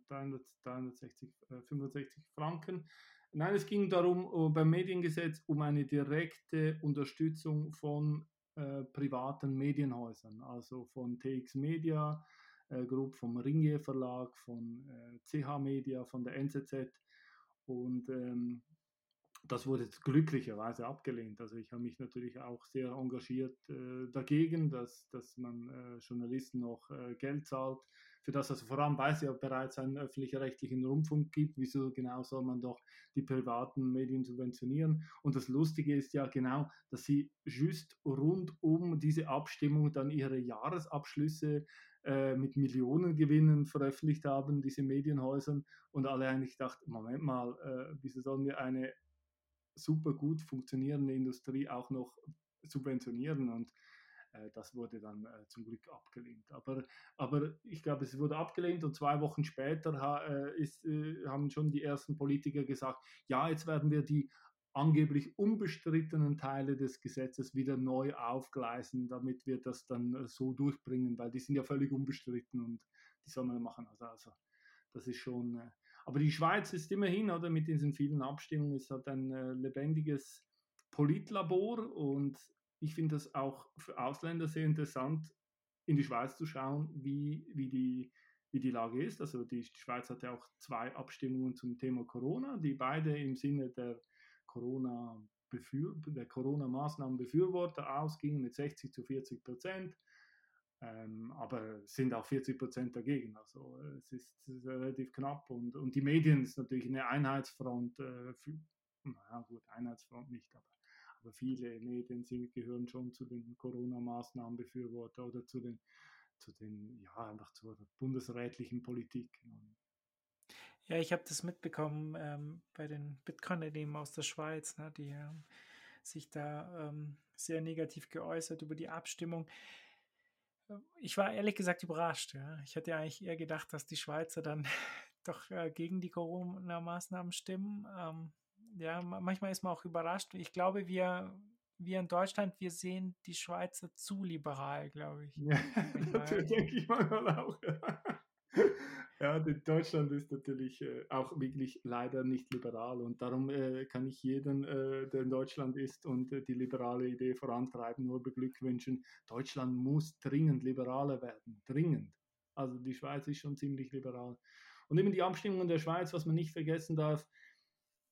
300, 360, äh, 65 Franken. Nein, es ging darum, uh, beim Mediengesetz um eine direkte Unterstützung von äh, privaten Medienhäusern, also von TX Media äh, Group, vom Ringier Verlag, von äh, CH Media, von der NZZ. Und ähm, das wurde glücklicherweise abgelehnt. Also ich habe mich natürlich auch sehr engagiert äh, dagegen, dass, dass man äh, Journalisten noch äh, Geld zahlt für das, also vor allem, weil es ja bereits einen öffentlich-rechtlichen Rundfunk gibt, wieso genau soll man doch die privaten Medien subventionieren? Und das Lustige ist ja genau, dass sie just rund um diese Abstimmung dann ihre Jahresabschlüsse äh, mit Millionengewinnen veröffentlicht haben, diese Medienhäusern, und alle eigentlich dachten, Moment mal, äh, wieso sollen wir eine super gut funktionierende Industrie auch noch subventionieren und das wurde dann äh, zum Glück abgelehnt. Aber, aber ich glaube, es wurde abgelehnt und zwei Wochen später äh, ist, haben schon die ersten Politiker gesagt, ja, jetzt werden wir die angeblich unbestrittenen Teile des Gesetzes wieder neu aufgleisen, damit wir das dann so durchbringen, weil die sind ja völlig unbestritten und die soll man machen. Also, also das ist schon. aber die Schweiz ist immerhin, oder mit diesen vielen Abstimmungen, ist halt ein lebendiges Politlabor und ich finde das auch für Ausländer sehr interessant, in die Schweiz zu schauen, wie, wie, die, wie die Lage ist. Also die, Schweiz hatte auch zwei Abstimmungen zum Thema Corona, die beide im Sinne der Corona der Corona-Maßnahmenbefürworter ausgingen mit 60 zu 40 Prozent. Ähm, aber sind auch 40 Prozent dagegen. Also es ist, ist, relativ knapp und, und die Medien ist natürlich eine Einheitsfront. Äh, für, naja, gut, Einheitsfront nicht, aber aber viele Medien sind, gehören schon zu den Corona-Maßnahmenbefürworter oder zu den, zu den, ja, einfach zur bundesrätlichen Politik.
Ja, ich habe das mitbekommen ähm, bei den Bitcoin-Unternehmen aus der Schweiz, ne, die ähm, sich da ähm, sehr negativ geäußert über die Abstimmung. Ich war ehrlich gesagt überrascht. Ja. Ich hätte eigentlich eher gedacht, dass die Schweizer dann doch äh, gegen die Corona-Maßnahmen stimmen. Ähm, ja, manchmal ist man auch überrascht. Ich glaube, wir, wir in Deutschland, wir sehen die Schweizer zu liberal, glaube ich. Ja,
das denke ich manchmal auch. Ja, Deutschland ist natürlich äh, auch wirklich leider nicht liberal und darum äh, kann ich jeden, äh, der in Deutschland ist und die liberale Idee vorantreiben, nur beglückwünschen. Deutschland muss dringend liberaler werden, dringend. Also die Schweiz ist schon ziemlich liberal. Und eben die Abstimmung in der Schweiz, was man nicht vergessen darf,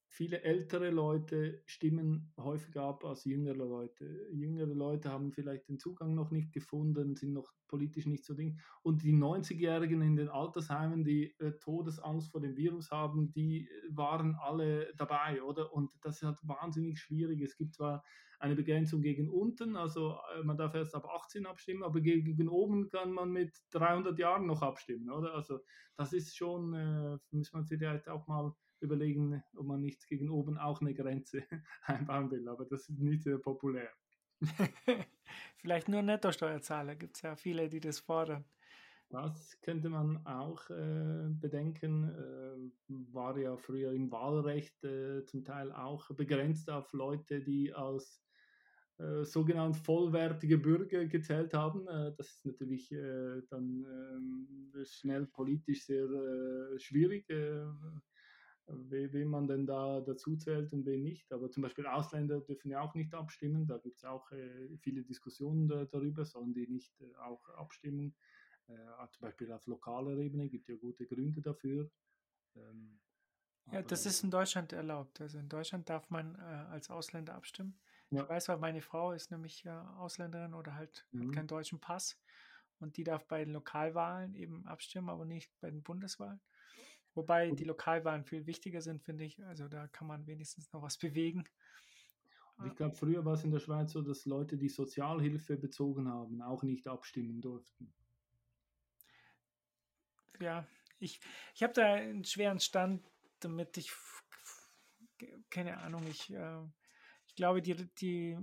viele ältere Leute stimmen häufiger ab als jüngere Leute. Jüngere Leute haben vielleicht den Zugang noch nicht gefunden, sind noch politisch nicht so ding. Und die 90-Jährigen in den Altersheimen, die äh, Todesangst vor dem Virus haben, die waren alle dabei, oder? Und das ist halt wahnsinnig schwierig. Es gibt zwar eine Begrenzung gegen unten, also äh, man darf erst ab 18 abstimmen, aber gegen oben kann man mit 300 Jahren noch abstimmen, oder? Also das ist schon, äh, muss man vielleicht auch mal überlegen, ob man nicht gegen oben auch eine Grenze einbauen will, aber das ist nicht sehr populär.
Vielleicht nur Nettosteuerzahler, gibt es ja viele, die das fordern.
Das könnte man auch äh, bedenken. Äh, war ja früher im Wahlrecht äh, zum Teil auch begrenzt auf Leute, die als äh, sogenannt vollwertige Bürger gezählt haben. Äh, das ist natürlich äh, dann ähm, schnell politisch sehr schwierig wen man denn da dazu zählt und wen nicht. Aber zum Beispiel Ausländer dürfen ja auch nicht abstimmen. Da gibt es auch äh, viele Diskussionen da, darüber, sollen die nicht äh, auch abstimmen. Äh, zum Beispiel auf lokaler Ebene gibt es ja gute Gründe dafür. Ähm,
ja, das ist in Deutschland erlaubt. Also in Deutschland darf man äh, als Ausländer abstimmen. Ja. Ich weiß, weil meine Frau ist nämlich äh, Ausländerin oder halt mhm. hat keinen deutschen Pass und die darf bei den Lokalwahlen eben abstimmen, aber nicht bei den Bundeswahlen. Wobei die Lokalwahlen viel wichtiger sind, finde ich. Also da kann man wenigstens noch was bewegen.
Ich glaube, früher war es in der Schweiz so, dass Leute, die Sozialhilfe bezogen haben, auch nicht abstimmen durften.
Ja, ich, ich habe da einen schweren Stand, damit ich, keine Ahnung, ich, äh, ich glaube, die, die,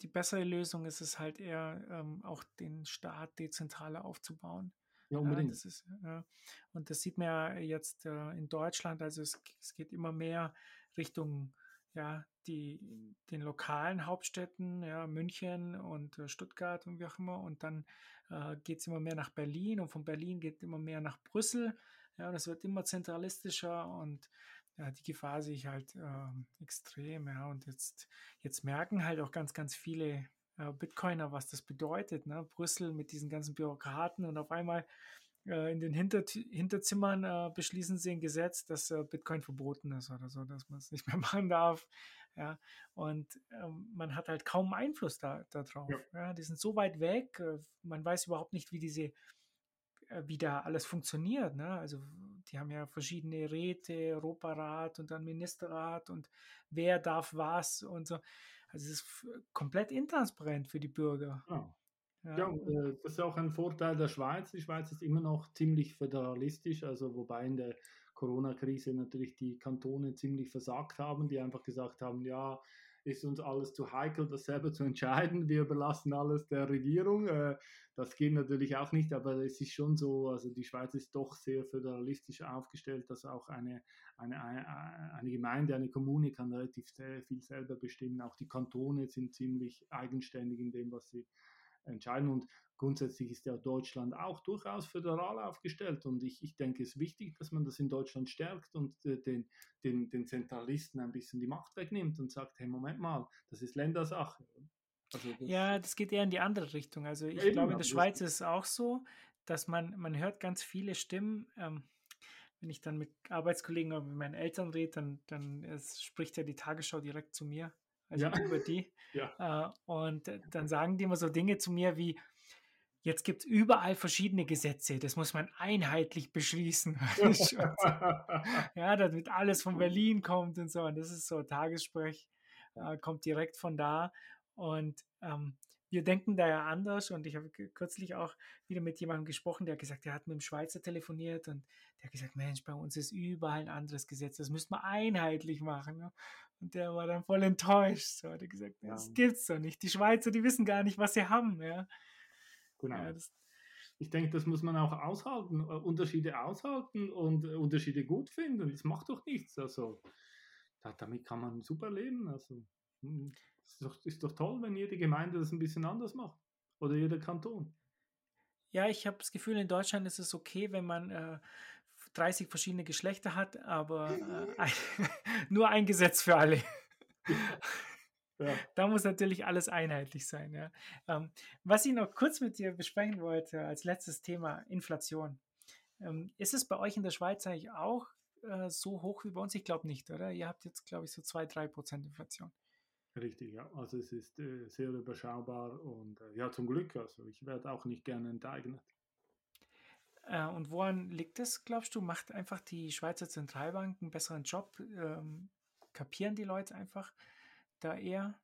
die bessere Lösung ist es halt eher, ähm, auch den Staat dezentraler aufzubauen. Ja, unbedingt. Ja, das ist, ja. Und das sieht man ja jetzt äh, in Deutschland. Also es, es, geht immer mehr Richtung ja, die, den lokalen Hauptstädten, ja, München und äh, Stuttgart und wie auch immer. Und dann äh, geht es immer mehr nach Berlin und von Berlin geht immer mehr nach Brüssel. Ja, und es wird immer zentralistischer und ja, die Gefahr sehe ich halt äh, extrem. Ja, und jetzt, jetzt merken halt auch ganz, ganz viele äh, Bitcoiner, was das bedeutet. Ne? Brüssel mit diesen ganzen Bürokraten und auf einmal äh, in den Hinter Hinterzimmern äh, beschließen sie ein Gesetz, dass äh, Bitcoin verboten ist oder so, dass man es nicht mehr machen darf. Ja, und ähm, man hat halt kaum Einfluss da, darauf. Ja. ja. die sind so weit weg, äh, man weiß überhaupt nicht, wie diese äh, wie da alles funktioniert. Ne? Also die haben ja verschiedene Räte, Europarat und dann Ministerrat und wer darf was und so. Also es ist komplett intransparent für die Bürger.
Ja. Ja, ja äh, das ist auch ein Vorteil der Schweiz. Die Schweiz ist immer noch ziemlich föderalistisch, also wobei in der Corona-Krise natürlich die Kantone ziemlich versagt haben, die einfach gesagt haben, ja, ist uns alles zu heikel, das selber zu entscheiden. Wir überlassen alles der Regierung. Äh, das geht natürlich auch nicht, aber es ist schon so, also die Schweiz ist doch sehr föderalistisch aufgestellt, dass auch eine, eine, eine Gemeinde, eine Kommune kann relativ viel selber bestimmen. Auch die Kantone sind ziemlich eigenständig in dem, was sie entscheiden. Und grundsätzlich ist ja Deutschland auch durchaus föderal aufgestellt. Und ich, ich denke, es ist wichtig, dass man das in Deutschland stärkt und äh, den, den, den Zentralisten ein bisschen die Macht wegnimmt und sagt, hey, Moment mal, das ist Ländersache.
Also das ja, das geht eher in die andere Richtung. Also ich eben, glaube, in der Schweiz ist es auch so, dass man, man hört ganz viele Stimmen. Ähm, wenn ich dann mit Arbeitskollegen oder mit meinen Eltern rede, dann, dann spricht ja die Tagesschau direkt zu mir also ja. über die. Ja. Äh, und dann sagen die immer so Dinge zu mir wie, jetzt gibt es überall verschiedene Gesetze, das muss man einheitlich beschließen. ja, damit alles von Berlin kommt und so. Und das ist so Tagessprech, äh, kommt direkt von da. Und ähm, wir denken da ja anders und ich habe kürzlich auch wieder mit jemandem gesprochen, der hat gesagt, der hat mit dem Schweizer telefoniert und der hat gesagt, Mensch, bei uns ist überall ein anderes Gesetz, das müsste man einheitlich machen. Und der war dann voll enttäuscht. So hat er gesagt, das ja. gibt's doch nicht. Die Schweizer, die wissen gar nicht, was sie haben. Ja.
Genau. Ja, ich denke, das muss man auch aushalten, äh, Unterschiede aushalten und äh, Unterschiede gut finden. Das macht doch nichts. Also damit kann man super leben. Also hm. Ist doch, ist doch toll, wenn jede Gemeinde das ein bisschen anders macht. Oder jeder Kanton.
Ja, ich habe das Gefühl, in Deutschland ist es okay, wenn man äh, 30 verschiedene Geschlechter hat, aber äh, ein, nur ein Gesetz für alle. Ja. Da muss natürlich alles einheitlich sein. Ja. Ähm, was ich noch kurz mit dir besprechen wollte als letztes Thema, Inflation. Ähm, ist es bei euch in der Schweiz eigentlich auch äh, so hoch wie bei uns? Ich glaube nicht, oder? Ihr habt jetzt, glaube ich, so 2-3% Inflation.
Richtig, ja. Also es ist äh, sehr überschaubar und äh, ja, zum Glück. Also ich werde auch nicht gerne enteignet.
Äh, und woran liegt das, glaubst du? Macht einfach die Schweizer Zentralbank einen besseren Job? Ähm, kapieren die Leute einfach da eher?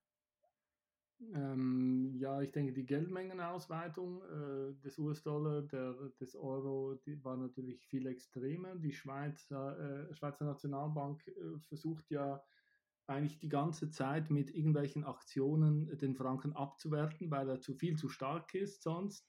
Ähm, ja, ich denke, die Geldmengenausweitung äh, des US-Dollar, des Euro, die war natürlich viel extremer. Die Schweizer, äh, Schweizer Nationalbank äh, versucht ja eigentlich die ganze Zeit mit irgendwelchen Aktionen den Franken abzuwerten, weil er zu viel zu stark ist sonst.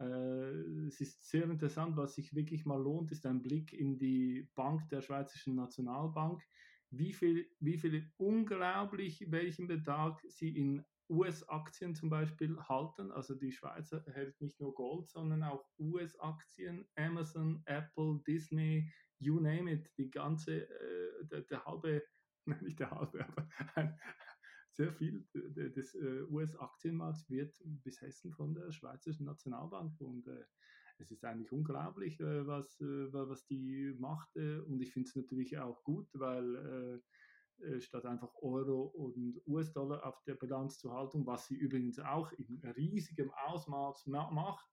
Äh, es ist sehr interessant, was sich wirklich mal lohnt, ist ein Blick in die Bank der Schweizerischen Nationalbank, wie viel, wie viel unglaublich welchen Betrag sie in US-Aktien zum Beispiel halten. Also die Schweizer hält nicht nur Gold, sondern auch US-Aktien, Amazon, Apple, Disney, you name it, die ganze, äh, der, der halbe nicht der halbe, aber ein, sehr viel. Des äh, US-Aktienmarkts wird bis Hessen von der Schweizerischen Nationalbank. Und äh, es ist eigentlich unglaublich, äh, was, was die macht und ich finde es natürlich auch gut, weil statt einfach Euro und US-Dollar auf der Bilanz zu halten, was sie übrigens auch in riesigem Ausmaß macht,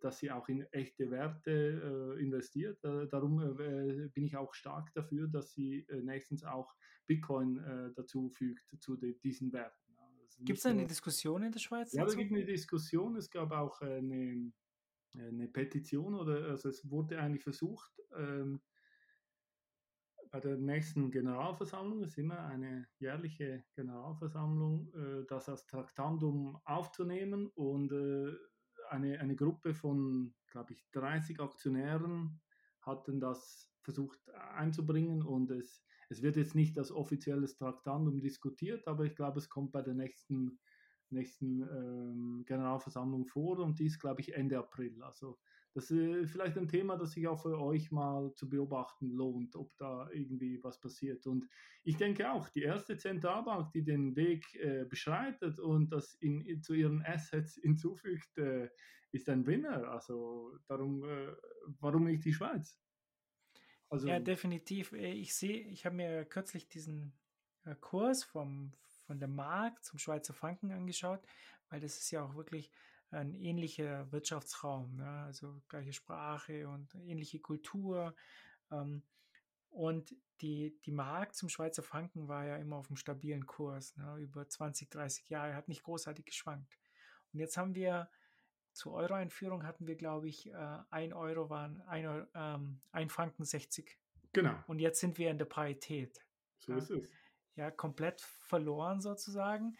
dass sie auch in echte Werte äh, investiert. Äh, darum bin ich auch stark dafür, dass sie nächstens auch Bitcoin dazu fügt zu diesen Werten.
Gibt es eine Diskussion in der Schweiz?
Ja, es gibt eine Diskussion. Es gab auch eine, eine Petition oder also es wurde eigentlich versucht, ähm, bei der nächsten Generalversammlung, es ist immer eine jährliche Generalversammlung, äh, das als Traktandum aufzunehmen und äh, eine, eine Gruppe von, glaube ich, 30 Aktionären hatten das versucht einzubringen und es, es wird jetzt nicht als offizielles Traktandum diskutiert, aber ich glaube, es kommt bei der nächsten, nächsten ähm, Generalversammlung vor und die ist, glaube ich, Ende April. Also Das ist vielleicht ein Thema, das sich auch für euch mal zu beobachten lohnt, ob da irgendwie was passiert. Und ich denke auch, die erste Zentralbank, die den Weg äh, beschreitet und das in, in, zu ihren Assets hinzufügt, äh, ist ein Winner. Also darum, äh, warum nicht die Schweiz?
Also, ja, definitiv. Äh, ich sehe, ich habe mir kürzlich diesen äh, Kurs vom, von der Mark zum Schweizer Franken angeschaut, weil das ist ja auch wirklich ein ähnlicher Wirtschaftsraum, ne? also gleiche Sprache und ähnliche Kultur. Ähm, und die, die Mark zum Schweizer Franken war ja immer auf einem stabilen Kurs, ne? über 20, 30 Jahre, hat nicht großartig geschwankt. Und jetzt haben wir zur Euro-Einführung hatten wir, glaube ich, äh, ein Euro waren ein, Euro, ähm, ein Franken 60.
Genau.
Und jetzt sind wir in der Parität.
So ja. ist es.
Ja, komplett verloren sozusagen.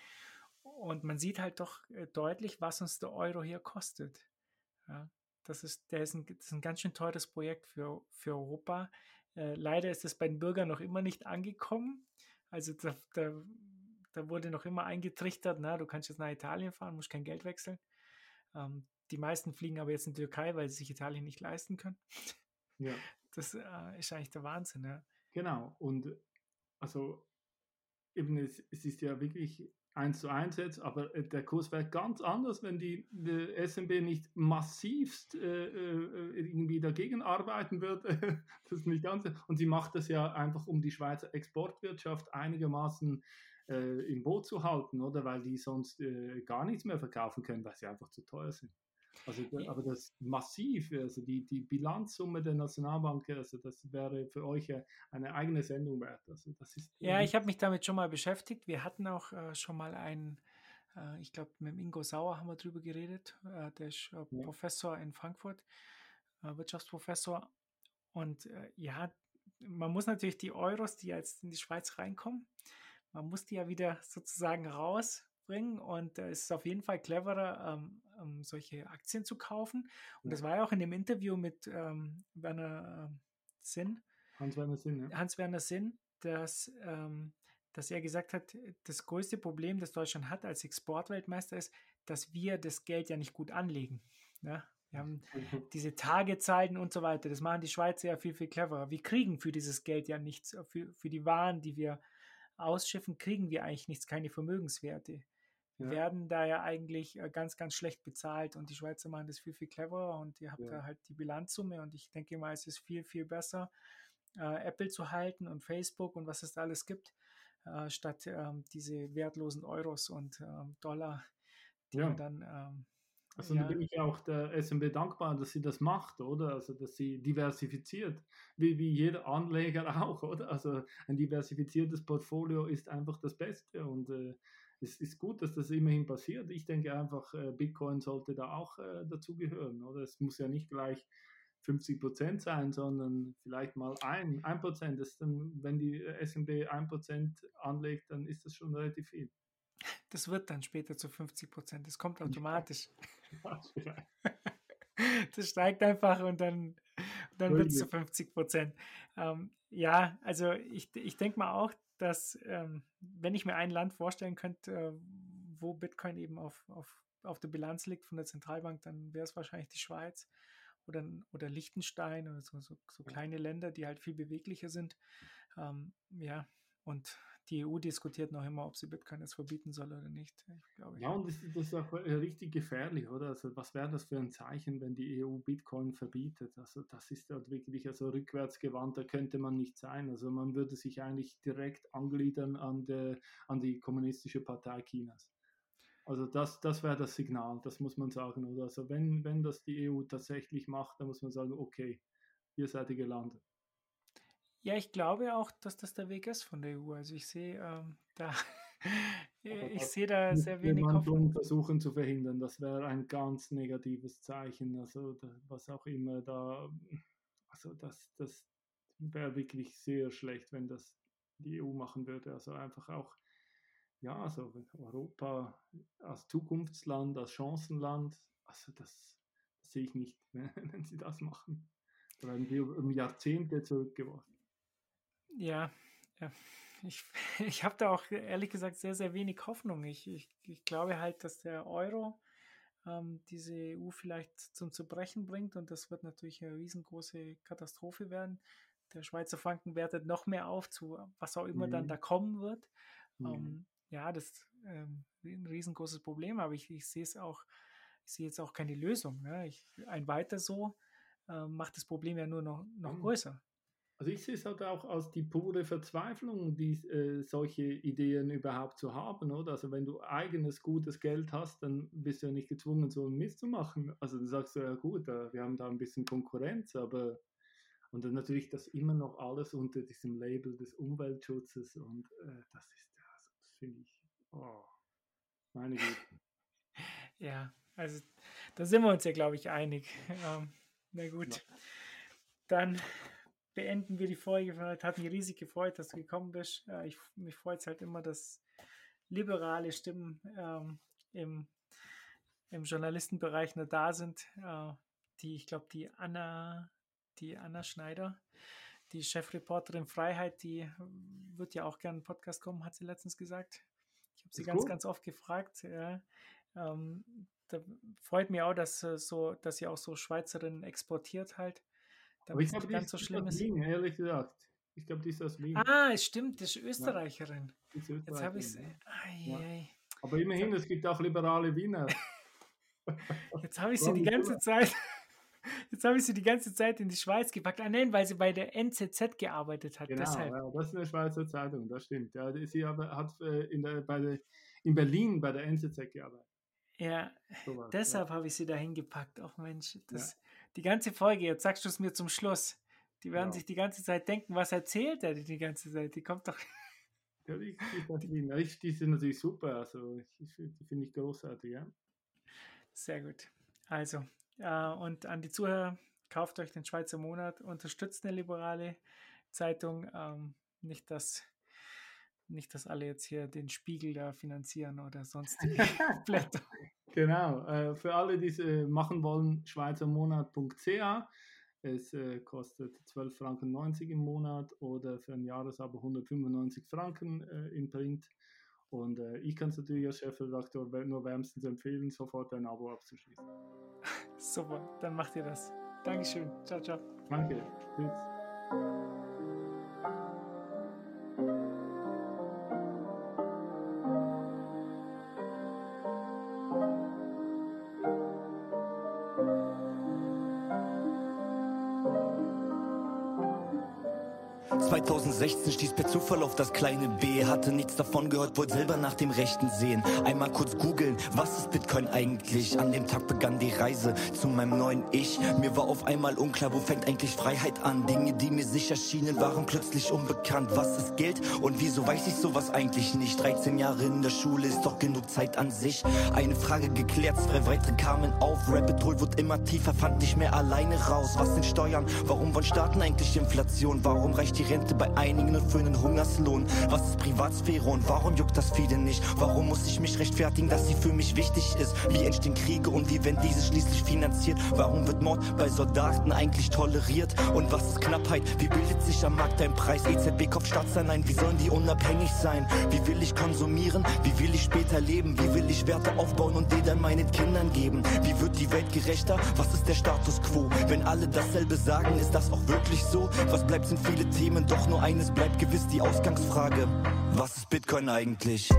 Und man sieht halt doch äh, deutlich, was uns der Euro hier kostet. Ja, das, ist, der ist ein, das ist ein ganz schön teures Projekt für, für Europa. Äh, leider ist es bei den Bürgern noch immer nicht angekommen. Also da, da, da wurde noch immer eingetrichtert, na, du kannst jetzt nach Italien fahren, musst kein Geld wechseln. Ähm, die meisten fliegen aber jetzt in die Türkei, weil sie sich Italien nicht leisten können. Ja. Das äh, ist eigentlich der Wahnsinn. Ja.
Genau. Und also eben es, es ist ja wirklich eins zu eins jetzt, aber äh, der Kurs wäre ganz anders, wenn die, die SMB nicht massivst äh, äh, irgendwie dagegen arbeiten würde. das ist nicht ganz, und sie macht das ja einfach, um die Schweizer Exportwirtschaft einigermaßen äh, im Boot zu halten, oder? Weil die sonst äh, gar nichts mehr verkaufen können, weil sie einfach zu teuer sind. Also, aber das massiv, also die, die Bilanzsumme der Nationalbank, also das wäre für euch eine eigene Sendung wert. Also das ist
ja, ich habe mich damit schon mal beschäftigt. Wir hatten auch äh, schon mal einen, äh, ich glaube, mit Ingo Sauer haben wir drüber geredet. Äh, der ist äh, ja. Professor in Frankfurt, äh, Wirtschaftsprofessor. Und äh, ja, man muss natürlich die Euros, die jetzt in die Schweiz reinkommen, man muss die ja wieder sozusagen raus bringen und es ist auf jeden Fall cleverer, ähm, ähm, solche Aktien zu kaufen. Und ja. das war ja auch in dem Interview mit ähm, Werner äh, Sinn.
Hans-Werner Sinn,
ja. Hans-Werner Sinn, dass, ähm, dass er gesagt hat, das größte Problem, das Deutschland hat als Exportweltmeister ist, dass wir das Geld ja nicht gut anlegen. Ne? Wir haben diese Tagezeiten und so weiter. Das machen die Schweizer ja viel, viel cleverer. Wir kriegen für dieses Geld ja nichts. Für, für die Waren, die wir ausschiffen, kriegen wir eigentlich nichts, keine Vermögenswerte ja. werden da ja eigentlich äh, ganz, ganz schlecht bezahlt und die Schweizer machen das viel, viel cleverer und ihr habt ja. da halt die Bilanzsumme und ich denke mal, es ist viel, viel besser, äh, Apple zu halten und Facebook und was es da alles gibt, äh, statt ähm, diese wertlosen Euros und ähm, Dollar, die ja. dann ähm,
also ja. da bin ich auch der SMB dankbar, dass sie das macht, oder? Also dass sie diversifiziert, wie, wie jeder Anleger auch, oder? Also ein diversifiziertes Portfolio ist einfach das Beste und äh, es ist gut, dass das immerhin passiert. Ich denke einfach, äh, Bitcoin sollte da auch äh, dazugehören. Oder es muss ja nicht gleich 50 Prozent sein, sondern vielleicht mal ein, ein Prozent. wenn die SMB ein Prozent anlegt, dann ist das schon relativ viel.
Das wird dann später zu 50 Prozent. Das kommt automatisch. das steigt einfach und dann, dann wird es zu 50 Prozent. Ähm, ja, also ich, ich denke mal auch, dass ähm, wenn ich mir ein Land vorstellen könnte, äh, wo Bitcoin eben auf, auf, auf der Bilanz liegt von der Zentralbank, dann wäre es wahrscheinlich die Schweiz oder, oder Liechtenstein oder so, so, so, kleine Länder, die halt viel beweglicher sind. Ähm, ja, und die EU diskutiert noch immer, ob sie Bitcoin jetzt verbieten soll oder nicht.
Glaube, ja, und das, das, ist auch richtig gefährlich, oder? Also was wäre das für ein Zeichen, wenn die EU Bitcoin verbietet? Also das ist halt wirklich also rückwärtsgewandt, da könnte man nicht sein. Also man würde sich eigentlich direkt angliedern an, der, an die kommunistische Partei Chinas. Also das, das wäre das Signal, das muss man sagen. Oder? Also wenn, wenn das die EU tatsächlich macht, dann muss man sagen, okay, hier seid ihr gelandet.
Ja, ich glaube auch, dass das der Weg ist von der EU. Also ich sehe ähm, da, ich sehe da sehr wenig
Hoffnung. versuchen zu verhindern, das wäre ein ganz negatives Zeichen. Also was auch immer da, also das, das wäre wirklich sehr schlecht, wenn das die EU machen würde. Also einfach auch, ja, also Europa als Zukunftsland, als Chancenland, also das, das sehe ich nicht, wenn sie das machen. Da werden wir um Jahrzehnte zurückgeworfen.
Ja, ja. ich, ich habe da auch ehrlich gesagt sehr, sehr wenig Hoffnung. Ich, ich, ich glaube halt, dass der Euro ähm, diese EU vielleicht zum Zerbrechen bringt und das wird natürlich eine riesengroße Katastrophe werden. Der Schweizer Franken wertet noch mehr auf zu was auch immer mhm. dann da kommen wird. Mhm. Ähm, ja, das ist ähm, ein riesengroßes Problem, aber ich, ich sehe es auch, ich sehe jetzt auch keine Lösung. Ne? Ich, ein weiter so äh, macht das Problem ja nur noch, noch mhm. größer.
Also ich sehe es halt auch als die pure Verzweiflung, die, äh, solche Ideen überhaupt zu haben, oder? Also wenn du eigenes gutes Geld hast, dann bist du ja nicht gezwungen, so einen Mist zu machen. Also dann sagst du ja gut, äh, wir haben da ein bisschen Konkurrenz, aber und dann natürlich das immer noch alles unter diesem Label des Umweltschutzes und äh, das ist ja, das finde ich, oh, meine Güte.
Ja, also da sind wir uns ja, glaube ich, einig. Ähm, na gut, ja. dann beenden wir die Folge. Hat mich riesig gefreut, dass du gekommen bist. Äh, ich, mich freut es halt immer, dass liberale Stimmen ähm, im, im Journalistenbereich nur da sind. Äh, die, ich glaube, die Anna, die Anna Schneider, die Chefreporterin Freiheit, die wird ja auch gerne einen Podcast kommen, hat sie letztens gesagt. Ich habe sie ganz, gut. ganz oft gefragt. Ja. Ähm, da freut mich auch, dass, so, dass sie auch so Schweizerinnen exportiert halt.
Damit es nicht ganz so schlimm ist. Wien, ehrlich gesagt. Ich glaube, die ist aus Wien.
Ah, es stimmt, das ist Österreicherin. Ja, ist Österreicherin. Jetzt habe ich es.
Ja. Aber immerhin, es gibt auch liberale Wiener.
Jetzt habe ich sie die ganze Zeit. Jetzt habe ich sie die ganze Zeit in die Schweiz gepackt. Ah nein, weil sie bei der NZZ gearbeitet hat.
Genau, deshalb. Ja, das ist eine Schweizer Zeitung, das stimmt. Ja, sie aber hat äh, in, der, bei der, in Berlin bei der NZZ gearbeitet.
Ja, so was, deshalb ja. habe ich sie dahin gepackt. Ach Mensch, das, die ganze Folge, jetzt sagst du es mir zum Schluss. Die werden ja. sich die ganze Zeit denken, was erzählt er die ganze Zeit? Die kommt doch.
Ja, die, die, die sind natürlich super. Also, die finde ich großartig, ja.
Sehr gut. Also, äh, und an die Zuhörer, kauft euch den Schweizer Monat, unterstützt eine liberale Zeitung. Ähm, nicht, dass nicht, dass alle jetzt hier den Spiegel da finanzieren oder sonst Blätter.
Genau. Äh, für alle, die es äh, machen wollen, schweizermonat.ca. Es äh, kostet 12,90 Franken im Monat oder für ein Jahresabo 195 Franken in Print. Und ich kann es natürlich als Chefredakteur nur wärmstens empfehlen, sofort ein Abo abzuschließen.
Super, dann macht ihr das. Dankeschön. Ciao, ciao.
Danke. Tschüss.
2016 stieß per Zufall auf das kleine B. Hatte nichts davon gehört, wollte selber nach dem Rechten sehen. Einmal kurz googeln, was ist Bitcoin eigentlich? An dem Tag begann die Reise zu meinem neuen Ich. Mir war auf einmal unklar, wo fängt eigentlich Freiheit an? Dinge, die mir sicher schienen, waren plötzlich unbekannt. Was ist Geld und wieso weiß ich sowas eigentlich nicht? 13 Jahre in der Schule ist doch genug Zeit an sich. Eine Frage geklärt, zwei weitere kamen auf. Rabbit Hole wird immer tiefer, fand nicht mehr alleine raus. Was sind Steuern? Warum wollen Staaten eigentlich Inflation? Warum reicht die Rente bei einigen nur für einen Hungerslohn. Was ist Privatsphäre und warum juckt das viele nicht? Warum muss ich mich rechtfertigen, dass sie für mich wichtig ist? Wie entstehen Kriege und wie werden diese schließlich finanziert? Warum wird Mord bei Soldaten eigentlich toleriert? Und was ist Knappheit? Wie bildet sich am Markt ein Preis? EZB kauft Staatsanleihen, wie sollen die unabhängig sein? Wie will ich konsumieren? Wie will ich später leben? Wie will ich Werte aufbauen und die dann meinen Kindern geben? Wie wird die Welt gerechter? Was ist der Status quo? Wenn alle dasselbe sagen, ist das auch wirklich so? Was bleibt sind viele Themen, doch nur eines bleibt gewiss die Ausgangsfrage. Was ist Bitcoin eigentlich?